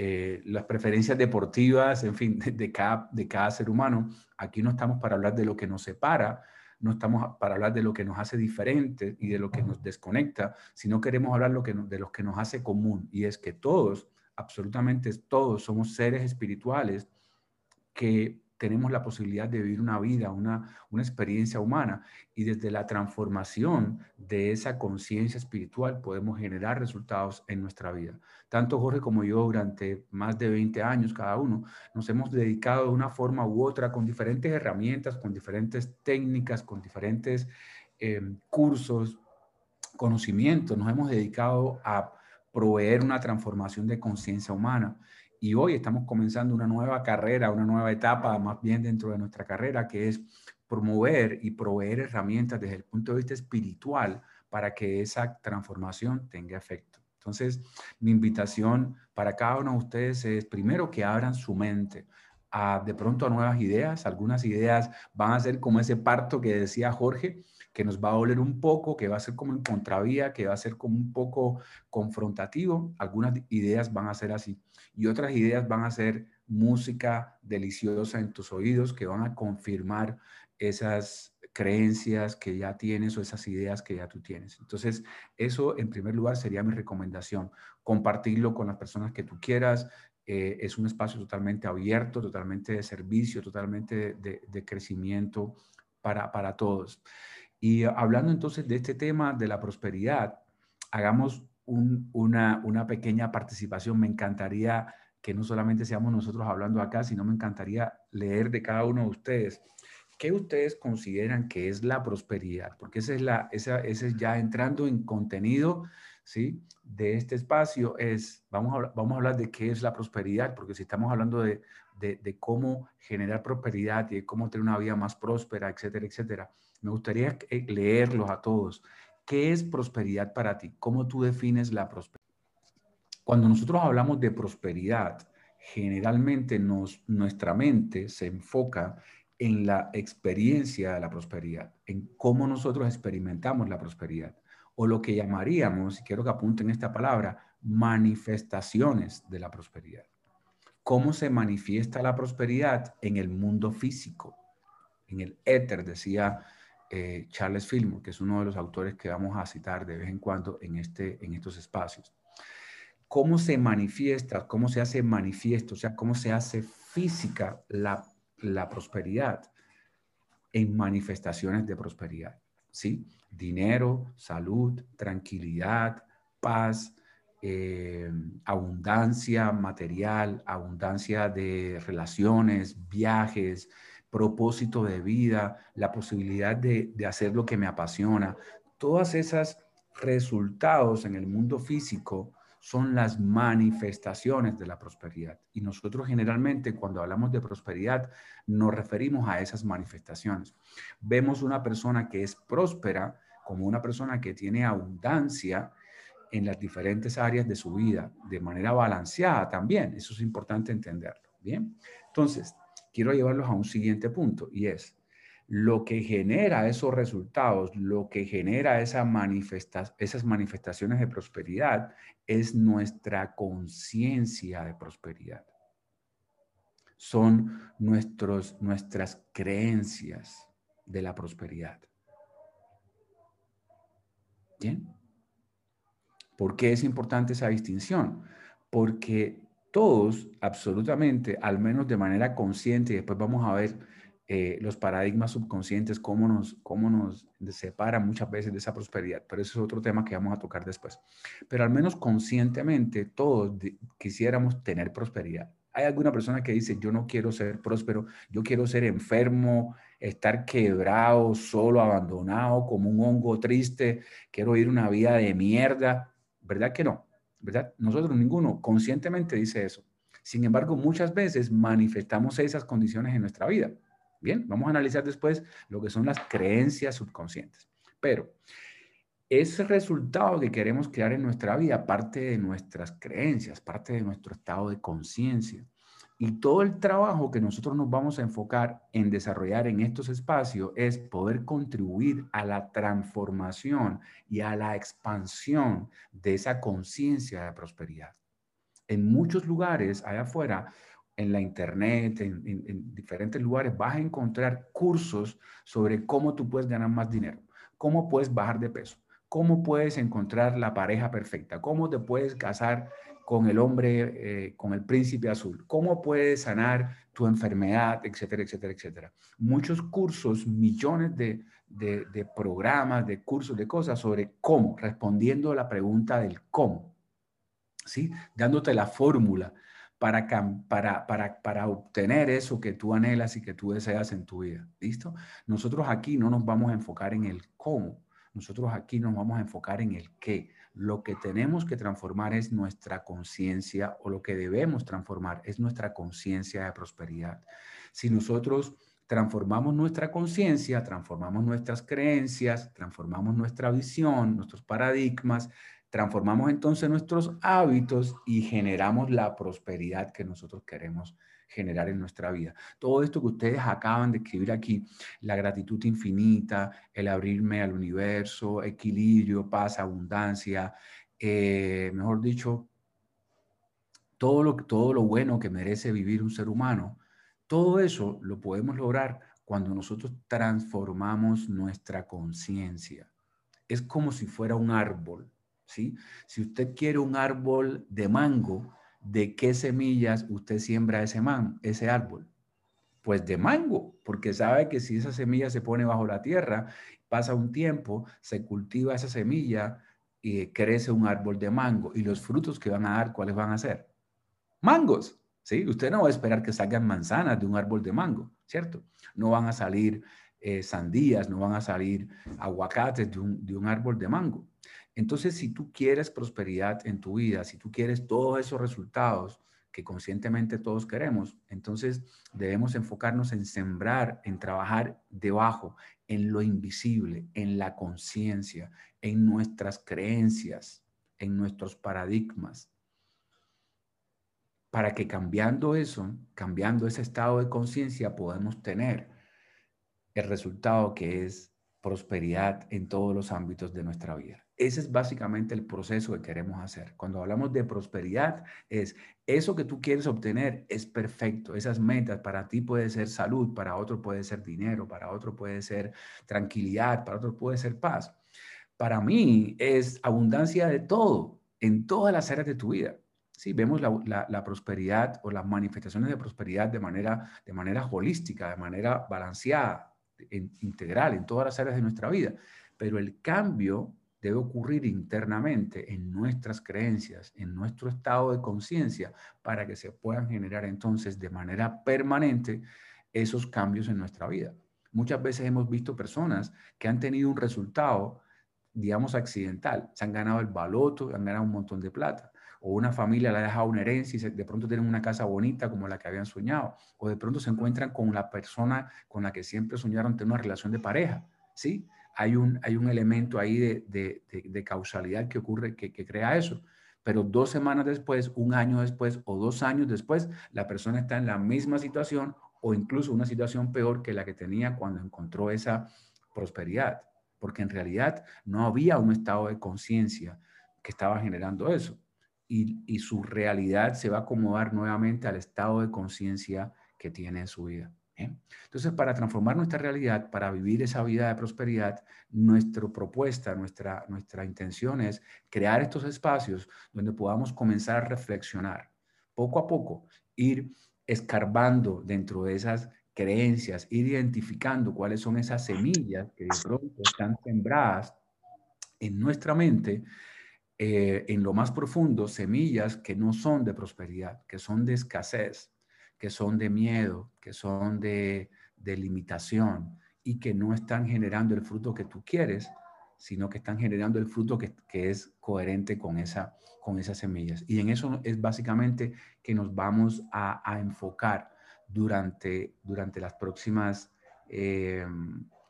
eh, las preferencias deportivas, en fin, de, cada, de cada ser humano. Aquí no estamos para hablar de lo que nos separa, no estamos para hablar de lo que nos hace diferente y de lo que nos desconecta, sino queremos hablar lo que de lo que nos hace común. Y es que todos, absolutamente todos, somos seres espirituales que tenemos la posibilidad de vivir una vida, una, una experiencia humana y desde la transformación de esa conciencia espiritual podemos generar resultados en nuestra vida. Tanto Jorge como yo durante más de 20 años cada uno nos hemos dedicado de una forma u otra con diferentes herramientas, con diferentes técnicas, con diferentes em, cursos, conocimientos, nos hemos dedicado a proveer una transformación de conciencia humana y hoy estamos comenzando una nueva carrera, una nueva etapa más bien dentro de nuestra carrera, que es promover y proveer herramientas desde el punto de vista espiritual para que esa transformación tenga efecto. Entonces, mi invitación para cada uno de ustedes es primero que abran su mente a de pronto a nuevas ideas. Algunas ideas van a ser como ese parto que decía Jorge, que nos va a doler un poco, que va a ser como en contravía, que va a ser como un poco confrontativo. Algunas ideas van a ser así y otras ideas van a ser música deliciosa en tus oídos que van a confirmar esas creencias que ya tienes o esas ideas que ya tú tienes. Entonces, eso en primer lugar sería mi recomendación, compartirlo con las personas que tú quieras. Eh, es un espacio totalmente abierto, totalmente de servicio, totalmente de, crecimiento para, para todos. Y hablando entonces de este tema de la prosperidad, hagamos una, una pequeña participación. Me encantaría que no solamente seamos nosotros hablando acá, sino me encantaría leer de cada uno de ustedes. ¿Qué ustedes consideran que es la prosperidad? Porque esa es la, esa, ese es ya entrando en contenido, ¿sí? De este espacio es, vamos a, vamos a hablar de qué es la prosperidad, porque si estamos hablando de, de, cómo generar prosperidad y cómo tener una vida más próspera, etcétera, etcétera, me gustaría eh, leerlos a todos. ¿Qué es prosperidad para ti? ¿Cómo tú defines la prosperidad? Cuando nosotros hablamos de prosperidad, generalmente nos, nuestra mente se enfoca en la experiencia de la prosperidad, en cómo nosotros experimentamos la prosperidad. o lo que llamaríamos, y quiero que apunten esta palabra, manifestaciones de la prosperidad. ¿Cómo se manifiesta la prosperidad en el mundo físico? En el éter, decía eh, Charles Fillmore, que es uno de los autores que vamos a citar de vez en cuando en, este, en estos espacios. ¿Cómo se manifiesta, cómo se hace manifiesto, o sea, cómo se hace física la, la prosperidad en manifestaciones de prosperidad? ¿Sí? Dinero, salud, tranquilidad, paz, eh, abundancia material, abundancia de relaciones, viajes, propósito de vida, la posibilidad de, de hacer lo que me apasiona. Todas esas resultados en el mundo físico son las manifestaciones de la prosperidad. Y nosotros generalmente cuando hablamos de prosperidad nos referimos a esas manifestaciones. Vemos una persona que es próspera como una persona que tiene abundancia en las diferentes áreas de su vida, de manera balanceada también. Eso es importante entenderlo. Bien, entonces, quiero llevarlos a un siguiente punto y es lo que genera esos resultados, lo que genera esa esas manifestaciones de prosperidad es nuestra conciencia de prosperidad. Son nuestros, nuestras creencias de la prosperidad. ¿Bien? ¿Por qué es importante esa distinción? Porque todos, absolutamente, al menos de manera consciente, y después vamos a ver eh, los paradigmas subconscientes, cómo nos, cómo nos separan muchas veces de esa prosperidad, pero eso es otro tema que vamos a tocar después. Pero al menos conscientemente todos quisiéramos tener prosperidad. Hay alguna persona que dice, yo no quiero ser próspero, yo quiero ser enfermo, estar quebrado, solo, abandonado, como un hongo triste, quiero ir una vida de mierda. ¿Verdad que no? Nosotros ninguno conscientemente dice eso. Sin embargo, muchas veces manifestamos esas condiciones en nuestra vida. Bien, vamos a analizar después lo que son las creencias subconscientes. Pero ese resultado que queremos crear en nuestra vida parte de nuestras creencias, parte de nuestro estado de conciencia. Y todo el trabajo que nosotros nos vamos a enfocar en desarrollar en estos espacios es poder contribuir a la transformación y a la expansión de esa conciencia de prosperidad. En muchos lugares allá afuera en la internet, en, diferentes lugares, vas a encontrar cursos sobre cómo tú puedes ganar más dinero, cómo puedes bajar de peso, cómo puedes encontrar la pareja perfecta, cómo te puedes casar con el hombre, eh, con el príncipe azul, cómo puedes sanar tu enfermedad, etcétera, etcétera, etcétera. Muchos cursos, millones de, de, programas, de cursos, de cosas sobre cómo, respondiendo a la pregunta del cómo, ¿sí? Dándote la fórmula para, para, para, para obtener eso que tú anhelas y que tú deseas en tu vida. ¿Listo? Nosotros aquí no nos vamos a enfocar en el cómo, nosotros aquí nos vamos a enfocar en el qué. Lo que tenemos que transformar es nuestra conciencia o lo que debemos transformar es nuestra conciencia de prosperidad. Si nosotros transformamos nuestra conciencia, transformamos nuestras creencias, transformamos nuestra visión, nuestros paradigmas, Transformamos entonces nuestros hábitos y generamos la prosperidad que nosotros queremos generar en nuestra vida. Todo esto que ustedes acaban de escribir aquí, la gratitud infinita, el abrirme al universo, equilibrio, paz, abundancia, eh, mejor dicho, todo lo, todo lo bueno que merece vivir un ser humano, todo eso lo podemos lograr cuando nosotros transformamos nuestra conciencia. Es como si fuera un árbol ¿sí? Si usted quiere un árbol de mango, ¿de qué semillas usted siembra ese, man, ese árbol? Pues de mango, porque sabe que si esa semilla se pone bajo la tierra, pasa un tiempo, se cultiva esa semilla y crece un árbol de mango. Y los frutos que van a dar, ¿cuáles van a ser? Mangos, ¿sí? Usted no va a esperar que salgan manzanas de un árbol de mango, ¿cierto? No van a salir eh, sandías, no van a salir aguacates de un, de un árbol de mango. Entonces, si tú quieres prosperidad en tu vida, si tú quieres todos esos resultados que conscientemente todos queremos, entonces debemos enfocarnos en sembrar, en trabajar debajo, en lo invisible, en la conciencia, en nuestras creencias, en nuestros paradigmas, para que cambiando eso, cambiando ese estado de conciencia, podamos tener el resultado que es prosperidad en todos los ámbitos de nuestra vida. Ese es básicamente el proceso que queremos hacer. Cuando hablamos de prosperidad, es eso que tú quieres obtener es perfecto. Esas metas para ti puede ser salud, para otro puede ser dinero, para otro puede ser tranquilidad, para otro puede ser paz. Para mí es abundancia de todo, en todas las áreas de tu vida. Sí, vemos la, prosperidad o las manifestaciones de prosperidad de manera, de manera holística, de manera balanceada, integral en todas las áreas de nuestra vida. Pero el cambio debe ocurrir internamente en nuestras creencias, en nuestro estado de conciencia, para que se puedan generar entonces de manera permanente esos cambios en nuestra vida. Muchas veces hemos visto personas que han tenido un resultado, digamos, accidental. Se han ganado el baloto, han ganado un montón de plata. O una familia le ha dejado una herencia y de pronto tienen una casa bonita como la que habían soñado. O de pronto se encuentran con la persona con la que siempre soñaron tener una relación de pareja. ¿Sí? Hay un, hay un elemento ahí de, de, causalidad que ocurre, que, que, crea eso. Pero dos semanas después, un año después o dos años después, la persona está en la misma situación o incluso una situación peor que la que tenía cuando encontró esa prosperidad. Porque en realidad no había un estado de conciencia que estaba generando eso. Y, y su realidad se va a acomodar nuevamente al estado de conciencia que tiene en su vida. Entonces, para transformar nuestra realidad, para vivir esa vida de prosperidad, nuestra propuesta, nuestra, nuestra intención es crear estos espacios donde podamos comenzar a reflexionar, poco a poco, ir escarbando dentro de esas creencias, ir identificando cuáles son esas semillas que de pronto están sembradas en nuestra mente, eh, en lo más profundo, semillas que no son de prosperidad, que son de escasez, que son de miedo, que son de, limitación y que no están generando el fruto que tú quieres, sino que están generando el fruto que, es coherente con, esa, con esas semillas. Y en eso es básicamente que nos vamos a, enfocar durante, durante las próximas, eh,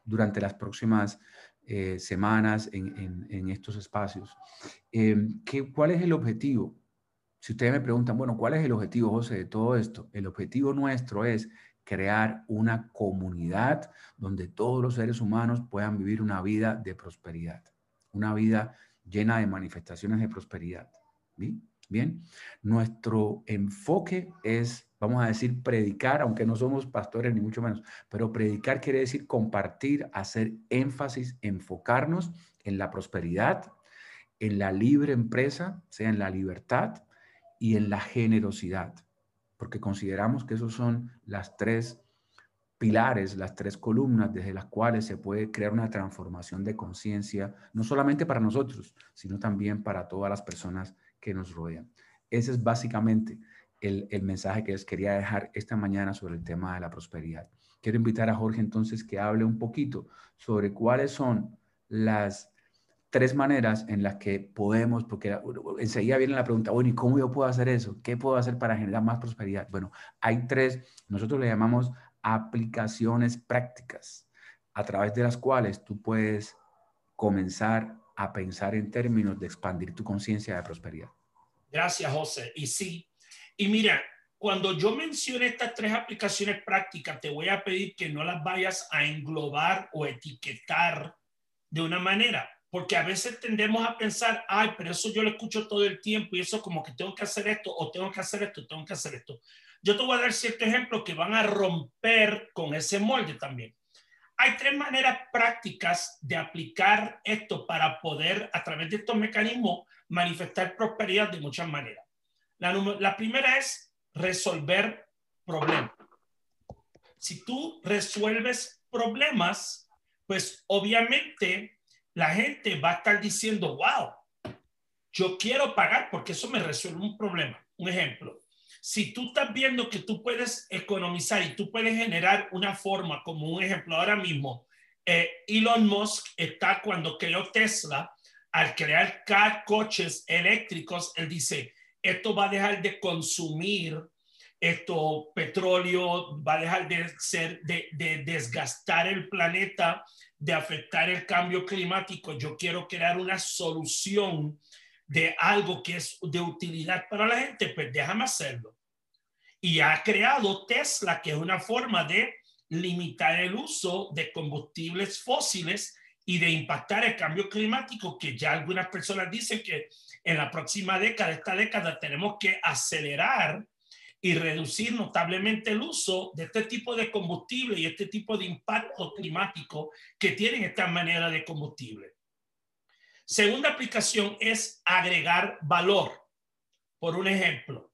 durante las próximas eh, semanas en, estos espacios. Eh, ¿qué, ¿Cuál es el objetivo? Si ustedes me preguntan, bueno, ¿cuál es el objetivo, José, de todo esto? El objetivo nuestro es crear una comunidad donde todos los seres humanos puedan vivir una vida de prosperidad, una vida llena de manifestaciones de prosperidad. ¿Bien? Bien, nuestro enfoque es, vamos a decir, predicar, aunque no somos pastores ni mucho menos, pero predicar quiere decir compartir, hacer énfasis, enfocarnos en la prosperidad, en la libre empresa, sea en la libertad, y en la generosidad, porque consideramos que esos son las tres pilares, las tres columnas desde las cuales se puede crear una transformación de conciencia, no solamente para nosotros, sino también para todas las personas que nos rodean. Ese es básicamente el, el, mensaje que les quería dejar esta mañana sobre el tema de la prosperidad. Quiero invitar a Jorge entonces que hable un poquito sobre cuáles son las tres maneras en las que podemos, porque enseguida viene la pregunta, bueno, ¿y cómo yo puedo hacer eso? ¿Qué puedo hacer para generar más prosperidad? Bueno, hay tres, nosotros le llamamos aplicaciones prácticas, a través de las cuales tú puedes comenzar a pensar en términos de expandir tu conciencia de prosperidad. Gracias, José. Y sí, y mira, cuando yo mencione estas tres aplicaciones prácticas, te voy a pedir que no las vayas a englobar o etiquetar de una manera porque a veces tendemos a pensar, ay, pero eso yo lo escucho todo el tiempo y eso como que tengo que hacer esto o tengo que hacer esto, tengo que hacer esto. Yo te voy a dar ciertos ejemplos que van a romper con ese molde también. Hay tres maneras prácticas de aplicar esto para poder, a través de estos mecanismos, manifestar prosperidad de muchas maneras. La, la primera es resolver problemas. Si tú resuelves problemas, pues obviamente la gente va a estar diciendo, wow, yo quiero pagar porque eso me resuelve un problema. Un ejemplo, si tú estás viendo que tú puedes economizar y tú puedes generar una forma, como un ejemplo ahora mismo, eh, Elon Musk está cuando creó Tesla, al crear coches eléctricos, él dice, esto va a dejar de consumir esto petróleo, va a dejar de ser, de, de desgastar el planeta de afectar el cambio climático, yo quiero crear una solución de algo que es de utilidad para la gente, pues déjame hacerlo. Y ha creado Tesla, que es una forma de limitar el uso de combustibles fósiles y de impactar el cambio climático, que ya algunas personas dicen que en la próxima década, esta década, tenemos que acelerar y reducir notablemente el uso de este tipo de combustible y este tipo de impacto climático que tienen esta manera de combustible. Segunda aplicación es agregar valor. Por un ejemplo,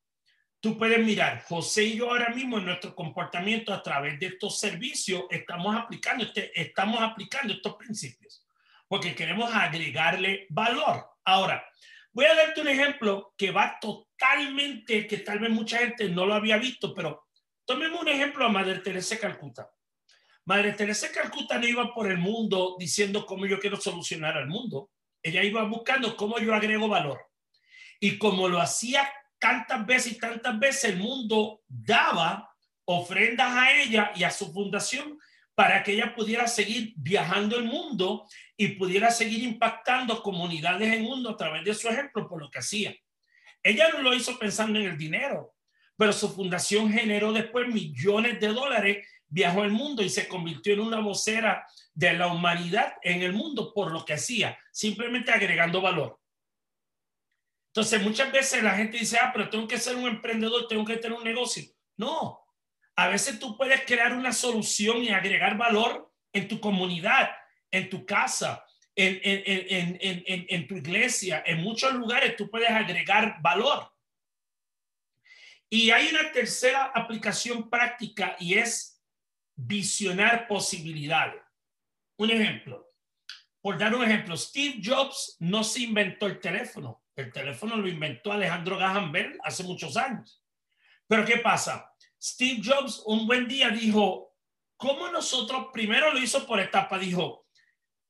tú puedes mirar, José y yo ahora mismo en nuestro comportamiento a través de estos servicios estamos aplicando, este, estamos aplicando estos principios porque queremos agregarle valor. Ahora, voy a darte un ejemplo que va totalmente, que tal vez mucha gente no lo había visto, pero tomemos un ejemplo a Madre Teresa de Calcuta. Madre Teresa de Calcuta no iba por el mundo diciendo cómo yo quiero solucionar al mundo ella iba buscando cómo yo agrego valor. Y como lo hacía tantas veces y tantas veces, el mundo daba ofrendas a ella y a su fundación para que ella pudiera seguir viajando el mundo y pudiera seguir impactando comunidades en el mundo a través de su ejemplo por lo que hacía. Ella no lo hizo pensando en el dinero, pero su fundación generó después millones de dólares, viajó el mundo y se convirtió en una vocera de la humanidad en el mundo por lo que hacía, simplemente agregando valor. Entonces, muchas veces la gente dice, ah, pero tengo que ser un emprendedor, tengo que tener un negocio. No, a veces tú puedes crear una solución y agregar valor en tu comunidad, en tu casa, en, en, en, en, tu iglesia, en muchos lugares tú puedes agregar valor. Y hay una tercera aplicación práctica y es visionar posibilidades. Un ejemplo, por dar un ejemplo, Steve Jobs no se inventó el teléfono. El teléfono lo inventó Alejandro Graham Bell hace muchos años. Pero ¿qué pasa? Steve Jobs un buen día dijo, ¿cómo nosotros, primero lo hizo por etapa, dijo,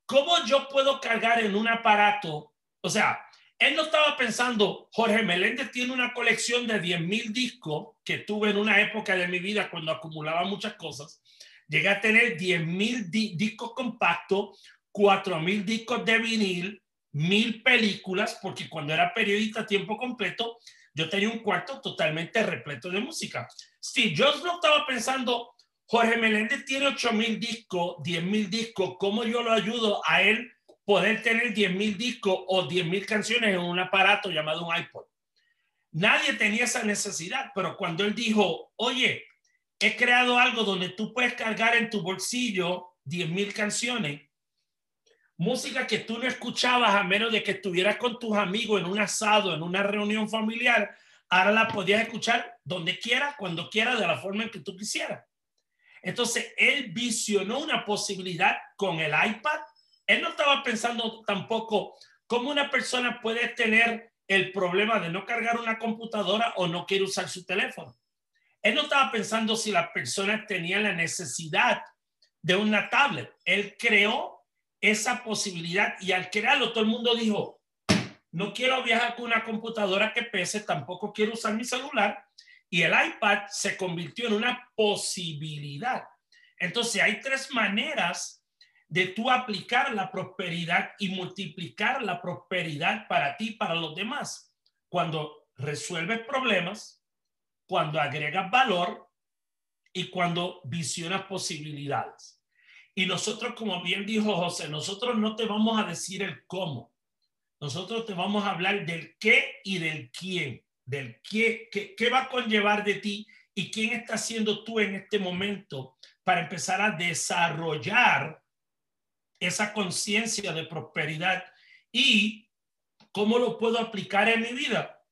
¿cómo yo puedo cargar en un aparato? O sea, él no estaba pensando, Jorge Meléndez tiene una colección de 10 mil discos que tuve en una época de mi vida cuando acumulaba muchas cosas. Llegué a tener 10 mil discos compactos, 4 mil discos de vinil, mil películas, porque cuando era periodista a tiempo completo, yo tenía un cuarto totalmente repleto de música. Si yo no estaba pensando, Jorge Meléndez tiene 8 mil discos, 10 mil discos, ¿cómo yo lo ayudo a él poder tener 10 mil discos o 10 mil canciones en un aparato llamado un iPod? Nadie tenía esa necesidad, pero cuando él dijo, oye, he creado algo donde tú puedes cargar en tu bolsillo 10 mil canciones, música que tú no escuchabas a menos de que estuvieras con tus amigos en un asado, en una reunión familiar, ahora la podías escuchar donde quiera, cuando quiera, de la forma en que tú quisieras. Entonces, él visionó una posibilidad con el iPad. Él no estaba pensando tampoco cómo una persona puede tener el problema de no cargar una computadora o no quiere usar su teléfono. Él no estaba pensando si las personas tenían la necesidad de una tablet. Él creó esa posibilidad y al crearlo todo el mundo dijo, no quiero viajar con una computadora que pese, tampoco quiero usar mi celular. Y el iPad se convirtió en una posibilidad. Entonces hay tres maneras de tú aplicar la prosperidad y multiplicar la prosperidad para ti, para los demás. Cuando resuelves problemas, cuando agregas valor y cuando visionas posibilidades. Y nosotros, como bien dijo José, nosotros no te vamos a decir el cómo. Nosotros te vamos a hablar del qué y del quién, del qué, qué, qué va a conllevar de ti y quién está siendo tú en este momento para empezar a desarrollar esa conciencia de prosperidad y cómo lo puedo aplicar en mi vida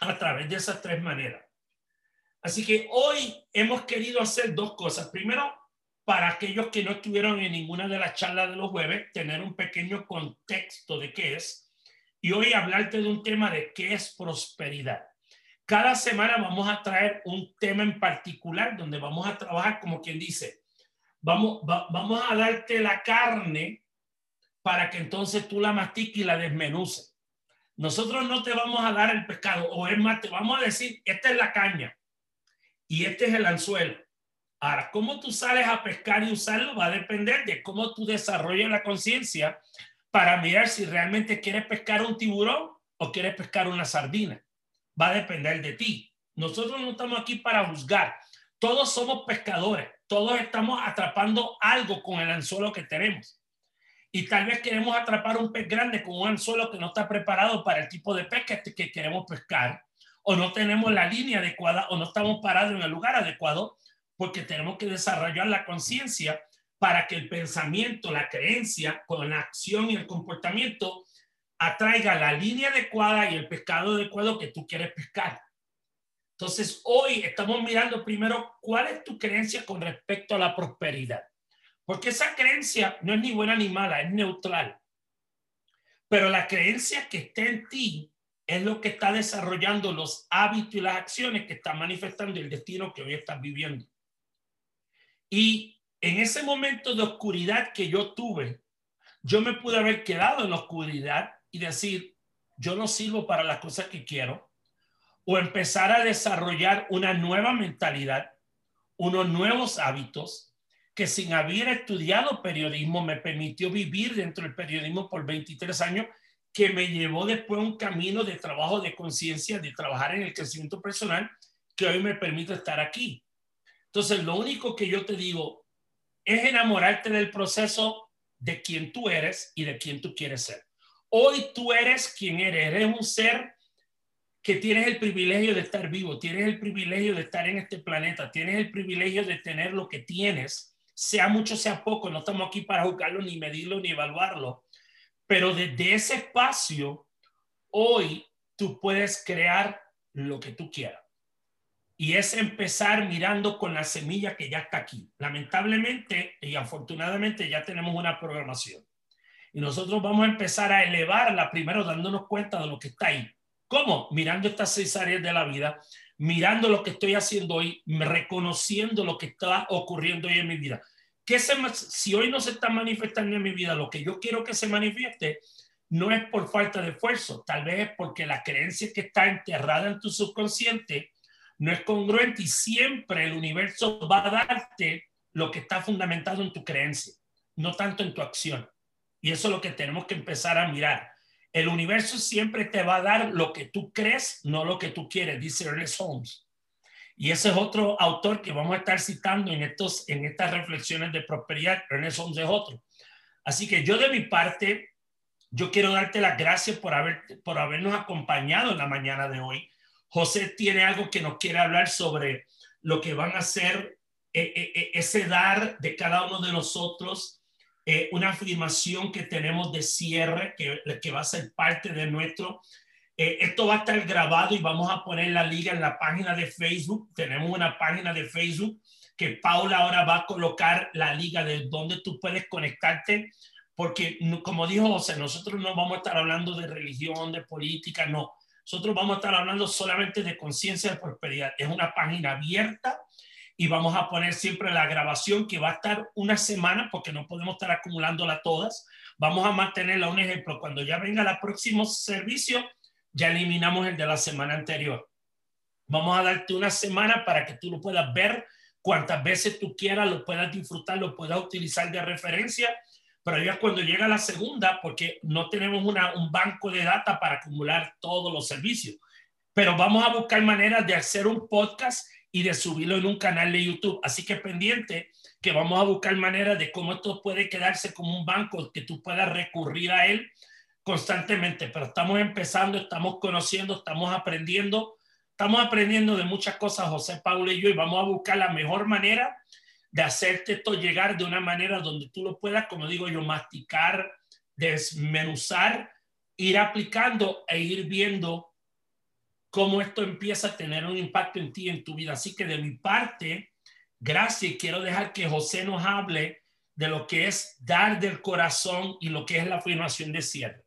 a través de esas tres maneras. Así que hoy hemos querido hacer dos cosas. Primero, para aquellos que no estuvieron en ninguna de las charlas de los jueves, tener un pequeño contexto de qué es. Y hoy hablarte de un tema de qué es prosperidad. Cada semana vamos a traer un tema en particular donde vamos a trabajar como quien dice, vamos, a darte la carne para que entonces tú la mastiques y la desmenuces. Nosotros no te vamos a dar el pescado, o es más, te vamos a decir, esta es la caña y este es el anzuelo. Ahora, cómo tú sales a pescar y usarlo va a depender de cómo tú desarrollas la conciencia para mirar si realmente quieres pescar un tiburón o quieres pescar una sardina. Va a depender de ti. Nosotros no estamos aquí para juzgar. Todos somos pescadores. Todos estamos atrapando algo con el anzuelo que tenemos. y tal vez queremos atrapar un pez grande con un anzuelo que no está preparado para el tipo de pez que, queremos pescar, o no tenemos la línea adecuada, o no estamos parados en el lugar adecuado, porque tenemos que desarrollar la conciencia para que el pensamiento, la creencia, con la acción y el comportamiento atraiga la línea adecuada y el pescado adecuado que tú quieres pescar. Entonces, hoy estamos mirando primero cuál es tu creencia con respecto a la prosperidad. Porque esa creencia no es ni buena ni mala, es neutral. Pero la creencia que está en ti es lo que está desarrollando los hábitos y las acciones que están manifestando el destino que hoy estás viviendo. Y en ese momento de oscuridad que yo tuve, yo me pude haber quedado en la oscuridad y decir, yo no sirvo para las cosas que quiero, o empezar a desarrollar una nueva mentalidad, unos nuevos hábitos que sin haber estudiado periodismo me permitió vivir dentro del periodismo por 23 años, que me llevó después un camino de trabajo de conciencia, de trabajar en el crecimiento personal, que hoy me permite estar aquí. Entonces, lo único que yo te digo es enamorarte del proceso de quien tú eres y de quien tú quieres ser. Hoy tú eres quien eres, eres un ser que tienes el privilegio de estar vivo, tienes el privilegio de estar en este planeta, tienes el privilegio de tener lo que tienes sea mucho, sea poco, no estamos aquí para juzgarlo, ni medirlo, ni evaluarlo, pero desde ese espacio, hoy tú puedes crear lo que tú quieras. Y es empezar mirando con la semilla que ya está aquí. Lamentablemente y afortunadamente ya tenemos una programación. Y nosotros vamos a empezar a elevarla primero dándonos cuenta de lo que está ahí. ¿Cómo? Mirando estas seis áreas de la vida mirando lo que estoy haciendo hoy, reconociendo lo que está ocurriendo hoy en mi vida. ¿Qué si hoy no se está manifestando en mi vida lo que yo quiero que se manifieste, no es por falta de esfuerzo, tal vez es porque la creencia que está enterrada en tu subconsciente no es congruente y siempre el universo va a darte lo que está fundamentado en tu creencia, no tanto en tu acción. Y eso es lo que tenemos que empezar a mirar. El universo siempre te va a dar lo que tú crees, no lo que tú quieres, dice Ernest Holmes. Y ese es otro autor que vamos a estar citando en, estos, en estas reflexiones de prosperidad. Ernest Holmes es otro. Así que yo de mi parte, yo quiero darte las gracias por, haber, por habernos acompañado en la mañana de hoy. José tiene algo que nos quiere hablar sobre lo que van a ser eh, eh, eh, ese dar de cada uno de nosotros eh, una afirmación que tenemos de cierre que, que va a ser parte de nuestro. Eh, esto va a estar grabado y vamos a poner la liga en la página de Facebook. Tenemos una página de Facebook que Paula ahora va a colocar la liga de donde tú puedes conectarte, porque como dijo José, nosotros no vamos a estar hablando de religión, de política, no. Nosotros vamos a estar hablando solamente de conciencia de prosperidad. Es una página abierta y vamos a poner siempre la grabación que va a estar una semana porque no podemos estar acumulándola todas. Vamos a mantenerla un ejemplo. Cuando ya venga el próximo servicio, ya eliminamos el de la semana anterior. Vamos a darte una semana para que tú lo puedas ver cuantas veces tú quieras, lo puedas disfrutar, lo puedas utilizar de referencia. Pero ya cuando llega la segunda, porque no tenemos una, un banco de data para acumular todos los servicios, pero vamos a buscar maneras de hacer un podcast y de subirlo en un canal de YouTube. Así que pendiente que vamos a buscar maneras de cómo esto puede quedarse como un banco que tú puedas recurrir a él constantemente. Pero estamos empezando, estamos conociendo, estamos aprendiendo, estamos aprendiendo de muchas cosas, José Paulo y yo, y vamos a buscar la mejor manera de hacerte esto llegar de una manera donde tú lo puedas, como digo yo, masticar, desmenuzar, ir aplicando e ir viendo cómo esto empieza a tener un impacto en ti, en tu vida. Así que de mi parte, gracias. Quiero dejar que José nos hable de lo que es dar del corazón y lo que es la afirmación de cierre.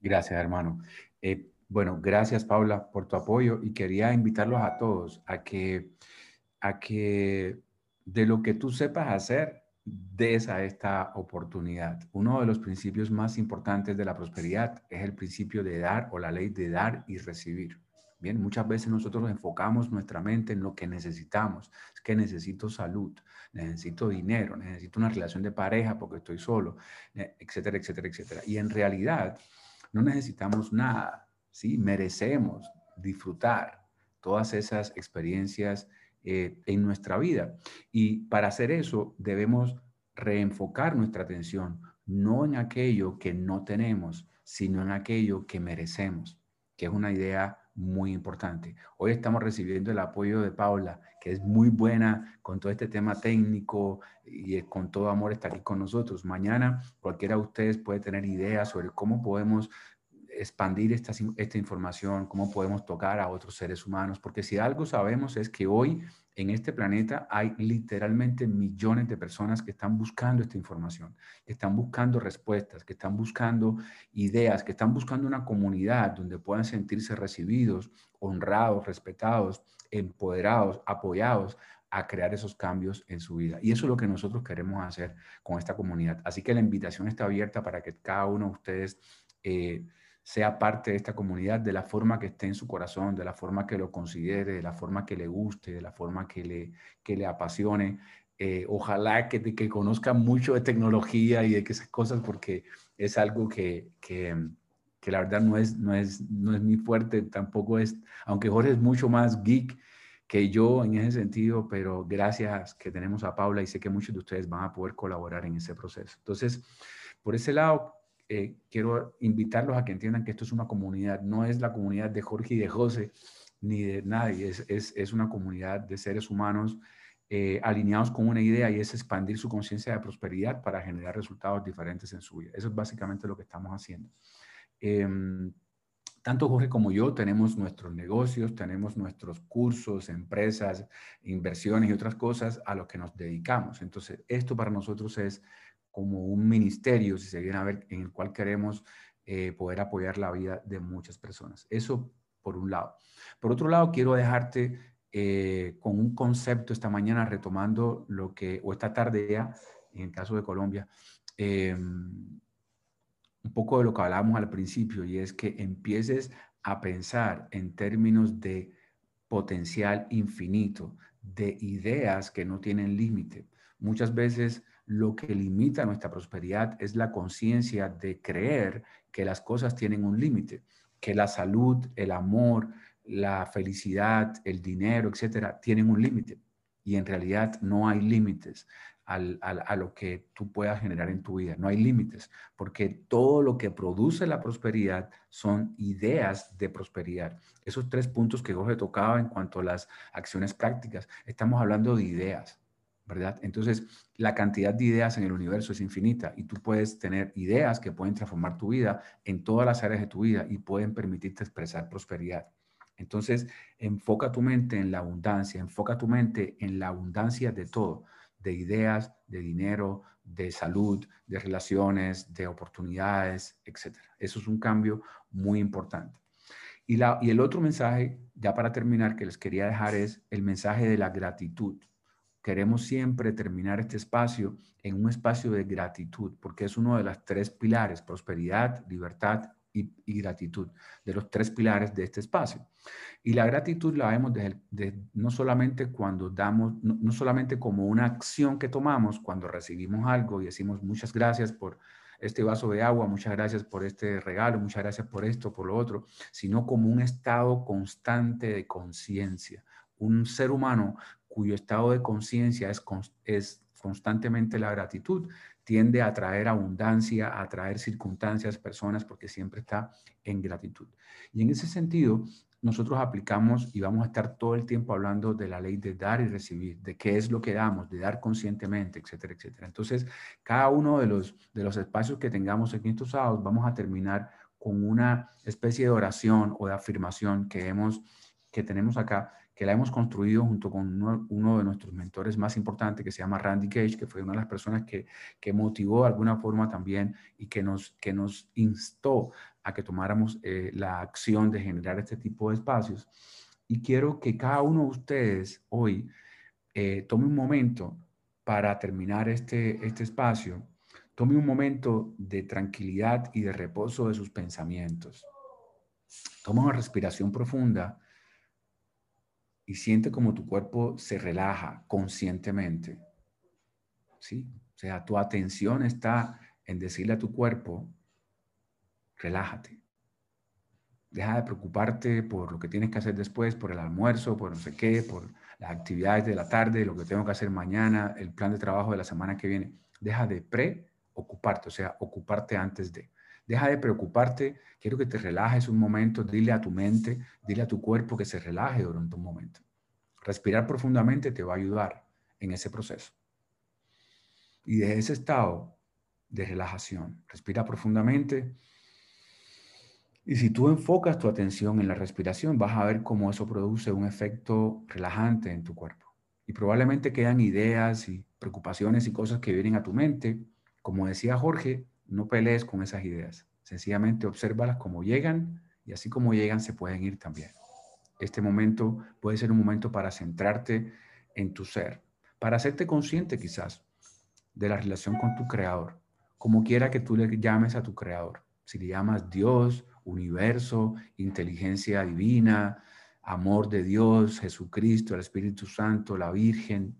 Gracias, hermano. Eh, bueno, gracias, Paula, por tu apoyo y quería invitarlos a todos a que, a que de lo que tú sepas hacer, des a esta oportunidad. Uno de los principios más importantes de la prosperidad es el principio de dar o la ley de dar y recibir. Bien, muchas veces nosotros enfocamos nuestra mente en lo que necesitamos. Es que necesito salud, necesito dinero, necesito una relación de pareja porque estoy solo, etcétera, etcétera, etcétera. Y en realidad no necesitamos nada, ¿sí? Merecemos disfrutar todas esas experiencias eh, en nuestra vida. Y para hacer eso debemos reenfocar nuestra atención, no en aquello que no tenemos, sino en aquello que merecemos, que es una idea muy importante. Hoy estamos recibiendo el apoyo de Paula, que es muy buena con todo este tema técnico y con todo amor está aquí con nosotros. Mañana cualquiera de ustedes puede tener ideas sobre cómo podemos expandir esta, esta información, cómo podemos tocar a otros seres humanos, porque si algo sabemos es que hoy en este planeta hay literalmente millones de personas que están buscando esta información, que están buscando respuestas, que están buscando ideas, que están buscando una comunidad donde puedan sentirse recibidos, honrados, respetados, empoderados, apoyados a crear esos cambios en su vida. Y eso es lo que nosotros queremos hacer con esta comunidad. Así que la invitación está abierta para que cada uno de ustedes... Eh, sea parte de esta comunidad de la forma que esté en su corazón, de la forma que lo considere, de la forma que le guste, de la forma que le, que le apasione. Eh, ojalá que, que conozca mucho de tecnología y de esas cosas, porque es algo que, que, que, la verdad no es, no, es, no es mi fuerte, tampoco es, aunque Jorge es mucho más geek que yo en ese sentido, pero gracias que tenemos a Paula y sé que muchos de ustedes van a poder colaborar en ese proceso. Entonces, por ese lado, eh, quiero invitarlos a que entiendan que esto es una comunidad, no es la comunidad de Jorge y de José, ni de nadie, es, es, es una comunidad de seres humanos eh, alineados con una idea y es expandir su conciencia de prosperidad para generar resultados diferentes en su vida. Eso es básicamente lo que estamos haciendo. Em, tanto Jorge como yo tenemos nuestros negocios, tenemos nuestros cursos, empresas, inversiones y otras cosas a lo que nos dedicamos. Entonces, esto para nosotros es como un ministerio, si se viene a ver, en el cual queremos eh, poder apoyar la vida de muchas personas. Eso por un lado. Por otro lado, quiero dejarte eh, con un concepto esta mañana, retomando lo que, o esta tarde ya, en el caso de Colombia, em, un poco de lo que hablábamos al principio, y es que empieces a pensar en términos de potencial infinito, de ideas que no tienen límite. Muchas veces lo que limita nuestra prosperidad es la conciencia de creer que las cosas tienen un límite, que la salud, el amor, la felicidad, el dinero, etcétera, tienen un límite. Y en realidad no hay límites a lo que tú puedas generar en tu vida. No hay límites, porque todo lo que produce la prosperidad son ideas de prosperidad. Esos tres puntos que Jorge tocaba en cuanto a las acciones prácticas, estamos hablando de ideas. Entonces, la cantidad de ideas en el universo es infinita y tú puedes tener ideas que pueden transformar tu vida en todas las áreas de tu vida y pueden permitirte expresar prosperidad. Entonces, enfoca tu mente en la abundancia, enfoca tu mente en la abundancia de todo, de ideas, de dinero, de salud, de relaciones, de oportunidades, etc. Eso es un cambio muy importante. Y el otro mensaje, ya para terminar, que les quería dejar es el mensaje de la gratitud queremos siempre terminar este espacio en un espacio de gratitud, porque es uno de los tres pilares, prosperidad, libertad y, gratitud, de los tres pilares de este espacio. Y la gratitud la vemos no solamente cuando damos, no, solamente como una acción que tomamos cuando recibimos algo y decimos muchas gracias por este vaso de agua, muchas gracias por este regalo, muchas gracias por esto, por lo otro, sino como un estado constante de conciencia. Un ser humano cuyo estado de conciencia es, es constantemente la gratitud, tiende a traer abundancia, a traer circunstancias, personas, porque siempre está en gratitud. Y en ese sentido, nosotros aplicamos y vamos a estar todo el tiempo hablando de la ley de dar y recibir, de qué es lo que damos, de dar conscientemente, etcétera, etcétera. Entonces, cada uno de los, de los espacios que tengamos en estos sábados, vamos a terminar con una especie de oración o de afirmación que, hemos, que tenemos acá que la hemos construido junto con uno, de nuestros mentores más importantes, que se llama Randy Gage, que fue una de las personas que, que motivó de alguna forma también y que nos, que nos instó a que tomáramos eh, la acción de generar este tipo de espacios. Y quiero que cada uno de ustedes hoy eh, tome un momento para terminar este, este espacio, tome un momento de tranquilidad y de reposo de sus pensamientos. Toma una respiración profunda y siente como tu cuerpo se relaja conscientemente. ¿Sí? O sea, tu atención está en decirle a tu cuerpo, relájate. Deja de preocuparte por lo que tienes que hacer después, por el almuerzo, por no sé qué, por las actividades de la tarde, lo que tengo que hacer mañana, el plan de trabajo de la semana que viene. Deja de ocuparte, o sea, ocuparte antes de. Deja de preocuparte, quiero que te relajes un momento, dile a tu mente, dile a tu cuerpo que se relaje durante un momento. Respirar profundamente te va a ayudar en ese proceso. Y de ese estado de relajación, respira profundamente. Y si tú enfocas tu atención en la respiración, vas a ver cómo eso produce un efecto relajante en tu cuerpo. Y probablemente quedan ideas y preocupaciones y cosas que vienen a tu mente. Como decía Jorge, no pelees con esas ideas. Sencillamente obsérvalas como llegan y así como llegan se pueden ir también. Este momento puede ser un momento para centrarte en tu ser, para hacerte consciente quizás de la relación con tu creador, como quiera que tú le llames a tu creador. Si le llamas Dios, universo, inteligencia divina, amor de Dios, Jesucristo, el Espíritu Santo, la Virgen,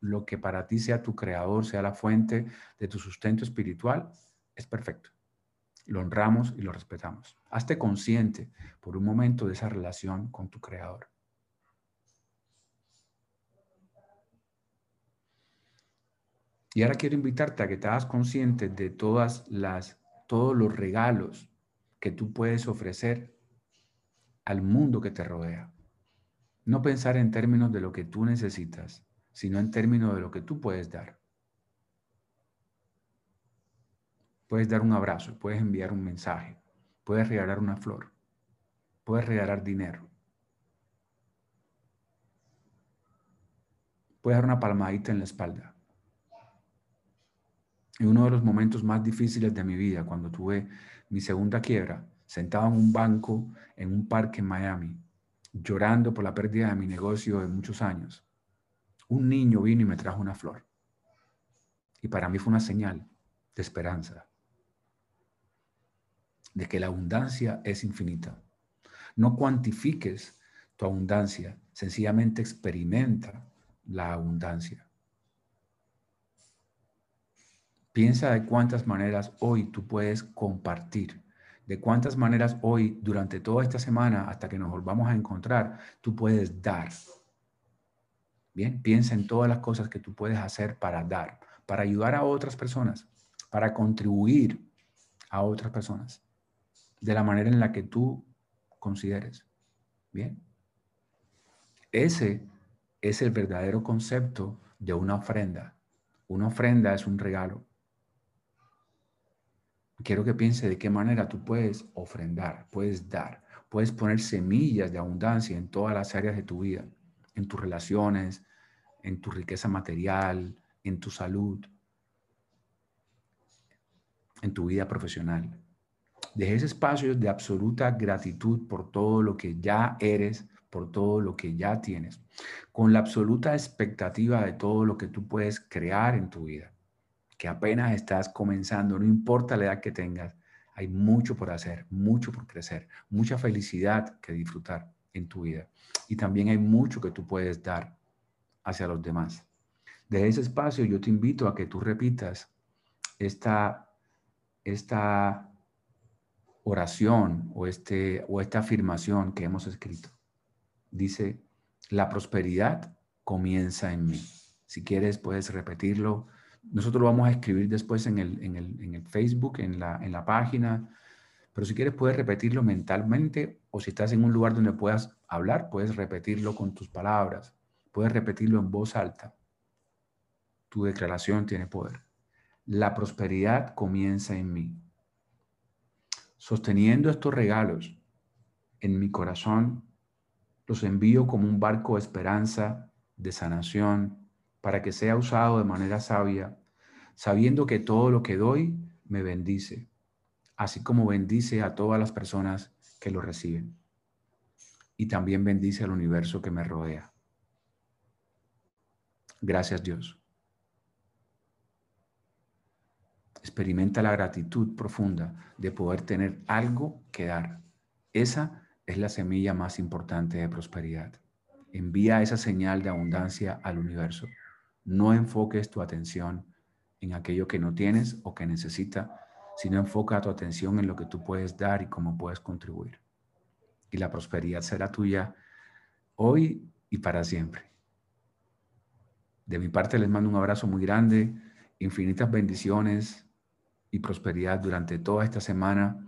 lo que para ti sea tu creador, sea la fuente de tu sustento espiritual, es perfecto. Lo honramos y lo respetamos. Hazte consciente por un momento de esa relación con tu creador. Y ahora quiero invitarte a que te hagas consciente de todas las, todos los regalos que tú puedes ofrecer al mundo que te rodea. No pensar en términos de lo que tú necesitas, sino en términos de lo que tú puedes dar. Puedes dar un abrazo, puedes enviar un mensaje, puedes regalar una flor, puedes regalar dinero, puedes dar una palmadita en la espalda. En uno de los momentos más difíciles de mi vida, cuando tuve mi segunda quiebra, sentado en un banco en un parque en Miami, llorando por la pérdida de mi negocio de muchos años, un niño vino y me trajo una flor. Y para mí fue una señal de esperanza, de que la abundancia es infinita. No cuantifiques tu abundancia, sencillamente experimenta la abundancia. Piensa de cuántas maneras hoy tú puedes compartir, de cuántas maneras hoy, durante toda esta semana, hasta que nos volvamos a encontrar, tú puedes dar. Bien, piensa en todas las cosas que tú puedes hacer para dar, para ayudar a otras personas, para contribuir a otras personas de la manera en la que tú consideres. Bien. Ese es el verdadero concepto de una ofrenda. Una ofrenda es un regalo. Quiero que piense de qué manera tú puedes ofrendar, puedes dar, puedes poner semillas de abundancia en todas las áreas de tu vida, en tus relaciones, en tu riqueza material, en tu salud, en tu vida profesional. Deje ese espacio de absoluta gratitud por todo lo que ya eres, por todo lo que ya tienes, con la absoluta expectativa de todo lo que tú puedes crear en tu vida, que apenas estás comenzando, no importa la edad que tengas, hay mucho por hacer, mucho por crecer, mucha felicidad que disfrutar en tu vida. Y también hay mucho que tú puedes dar hacia los demás. De ese espacio yo te invito a que tú repitas esta, esta oración o, este, o esta afirmación que hemos escrito. Dice, la prosperidad comienza en mí. Si quieres, puedes repetirlo. Nosotros lo vamos a escribir después en el, en el, en el Facebook, en la, en la página. Pero si quieres, puedes repetirlo mentalmente o si estás en un lugar donde puedas hablar, puedes repetirlo con tus palabras. Puedes repetirlo en voz alta. Tu declaración tiene poder. La prosperidad comienza en mí. Sosteniendo estos regalos en mi corazón, los envío como un barco de esperanza, de sanación, para que sea usado de manera sabia, sabiendo que todo lo que doy me bendice, así como bendice a todas las personas que lo reciben. Y también bendice al universo que me rodea. Gracias Dios. Experimenta la gratitud profunda de poder tener algo que dar. Esa es la semilla más importante de prosperidad. Envía esa señal de abundancia al universo. No enfoques tu atención en aquello que no tienes o que necesita, sino enfoca tu atención en lo que tú puedes dar y cómo puedes contribuir. Y la prosperidad será tuya hoy y para siempre. De mi parte les mando un abrazo muy grande, infinitas bendiciones, y prosperidad durante toda esta semana,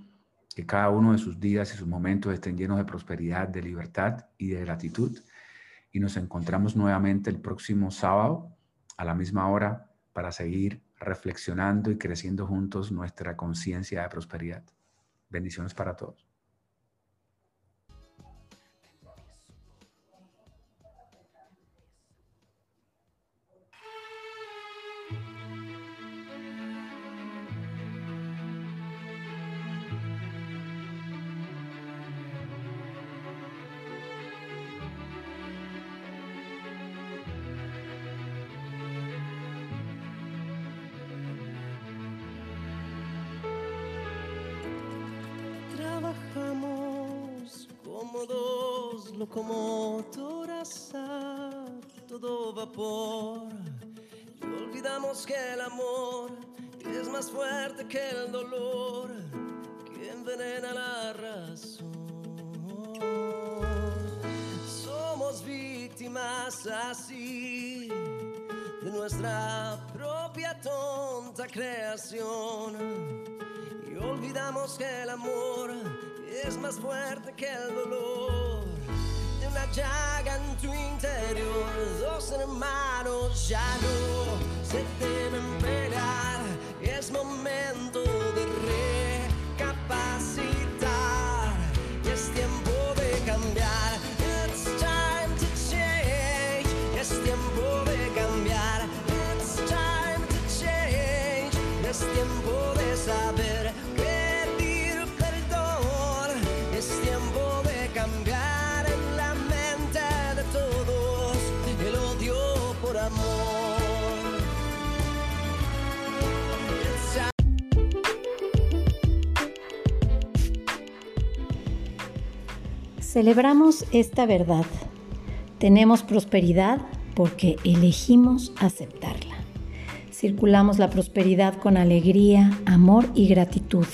que cada uno de sus días y sus momentos estén llenos de prosperidad, de libertad y de gratitud. Y nos encontramos nuevamente el próximo sábado a la misma hora para seguir reflexionando y creciendo juntos nuestra conciencia de prosperidad. Bendiciones para todos. Locomotoras a todo vapor. Y olvidamos que el amor es más fuerte que el dolor. Que envenena la razón. Somos víctimas así de nuestra propia tonta creación. Y olvidamos que el amor es más fuerte que el dolor una llaga en tu interior. Dos hermanos ya no se deben pelear. Es momento Celebramos esta verdad. Tenemos prosperidad porque elegimos aceptarla. Circulamos la prosperidad con alegría, amor y gratitud.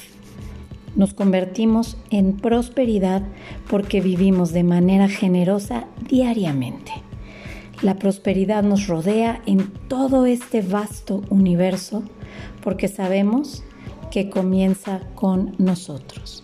Nos convertimos en prosperidad porque vivimos de manera generosa diariamente. La prosperidad nos rodea en todo este vasto universo porque sabemos que comienza con nosotros.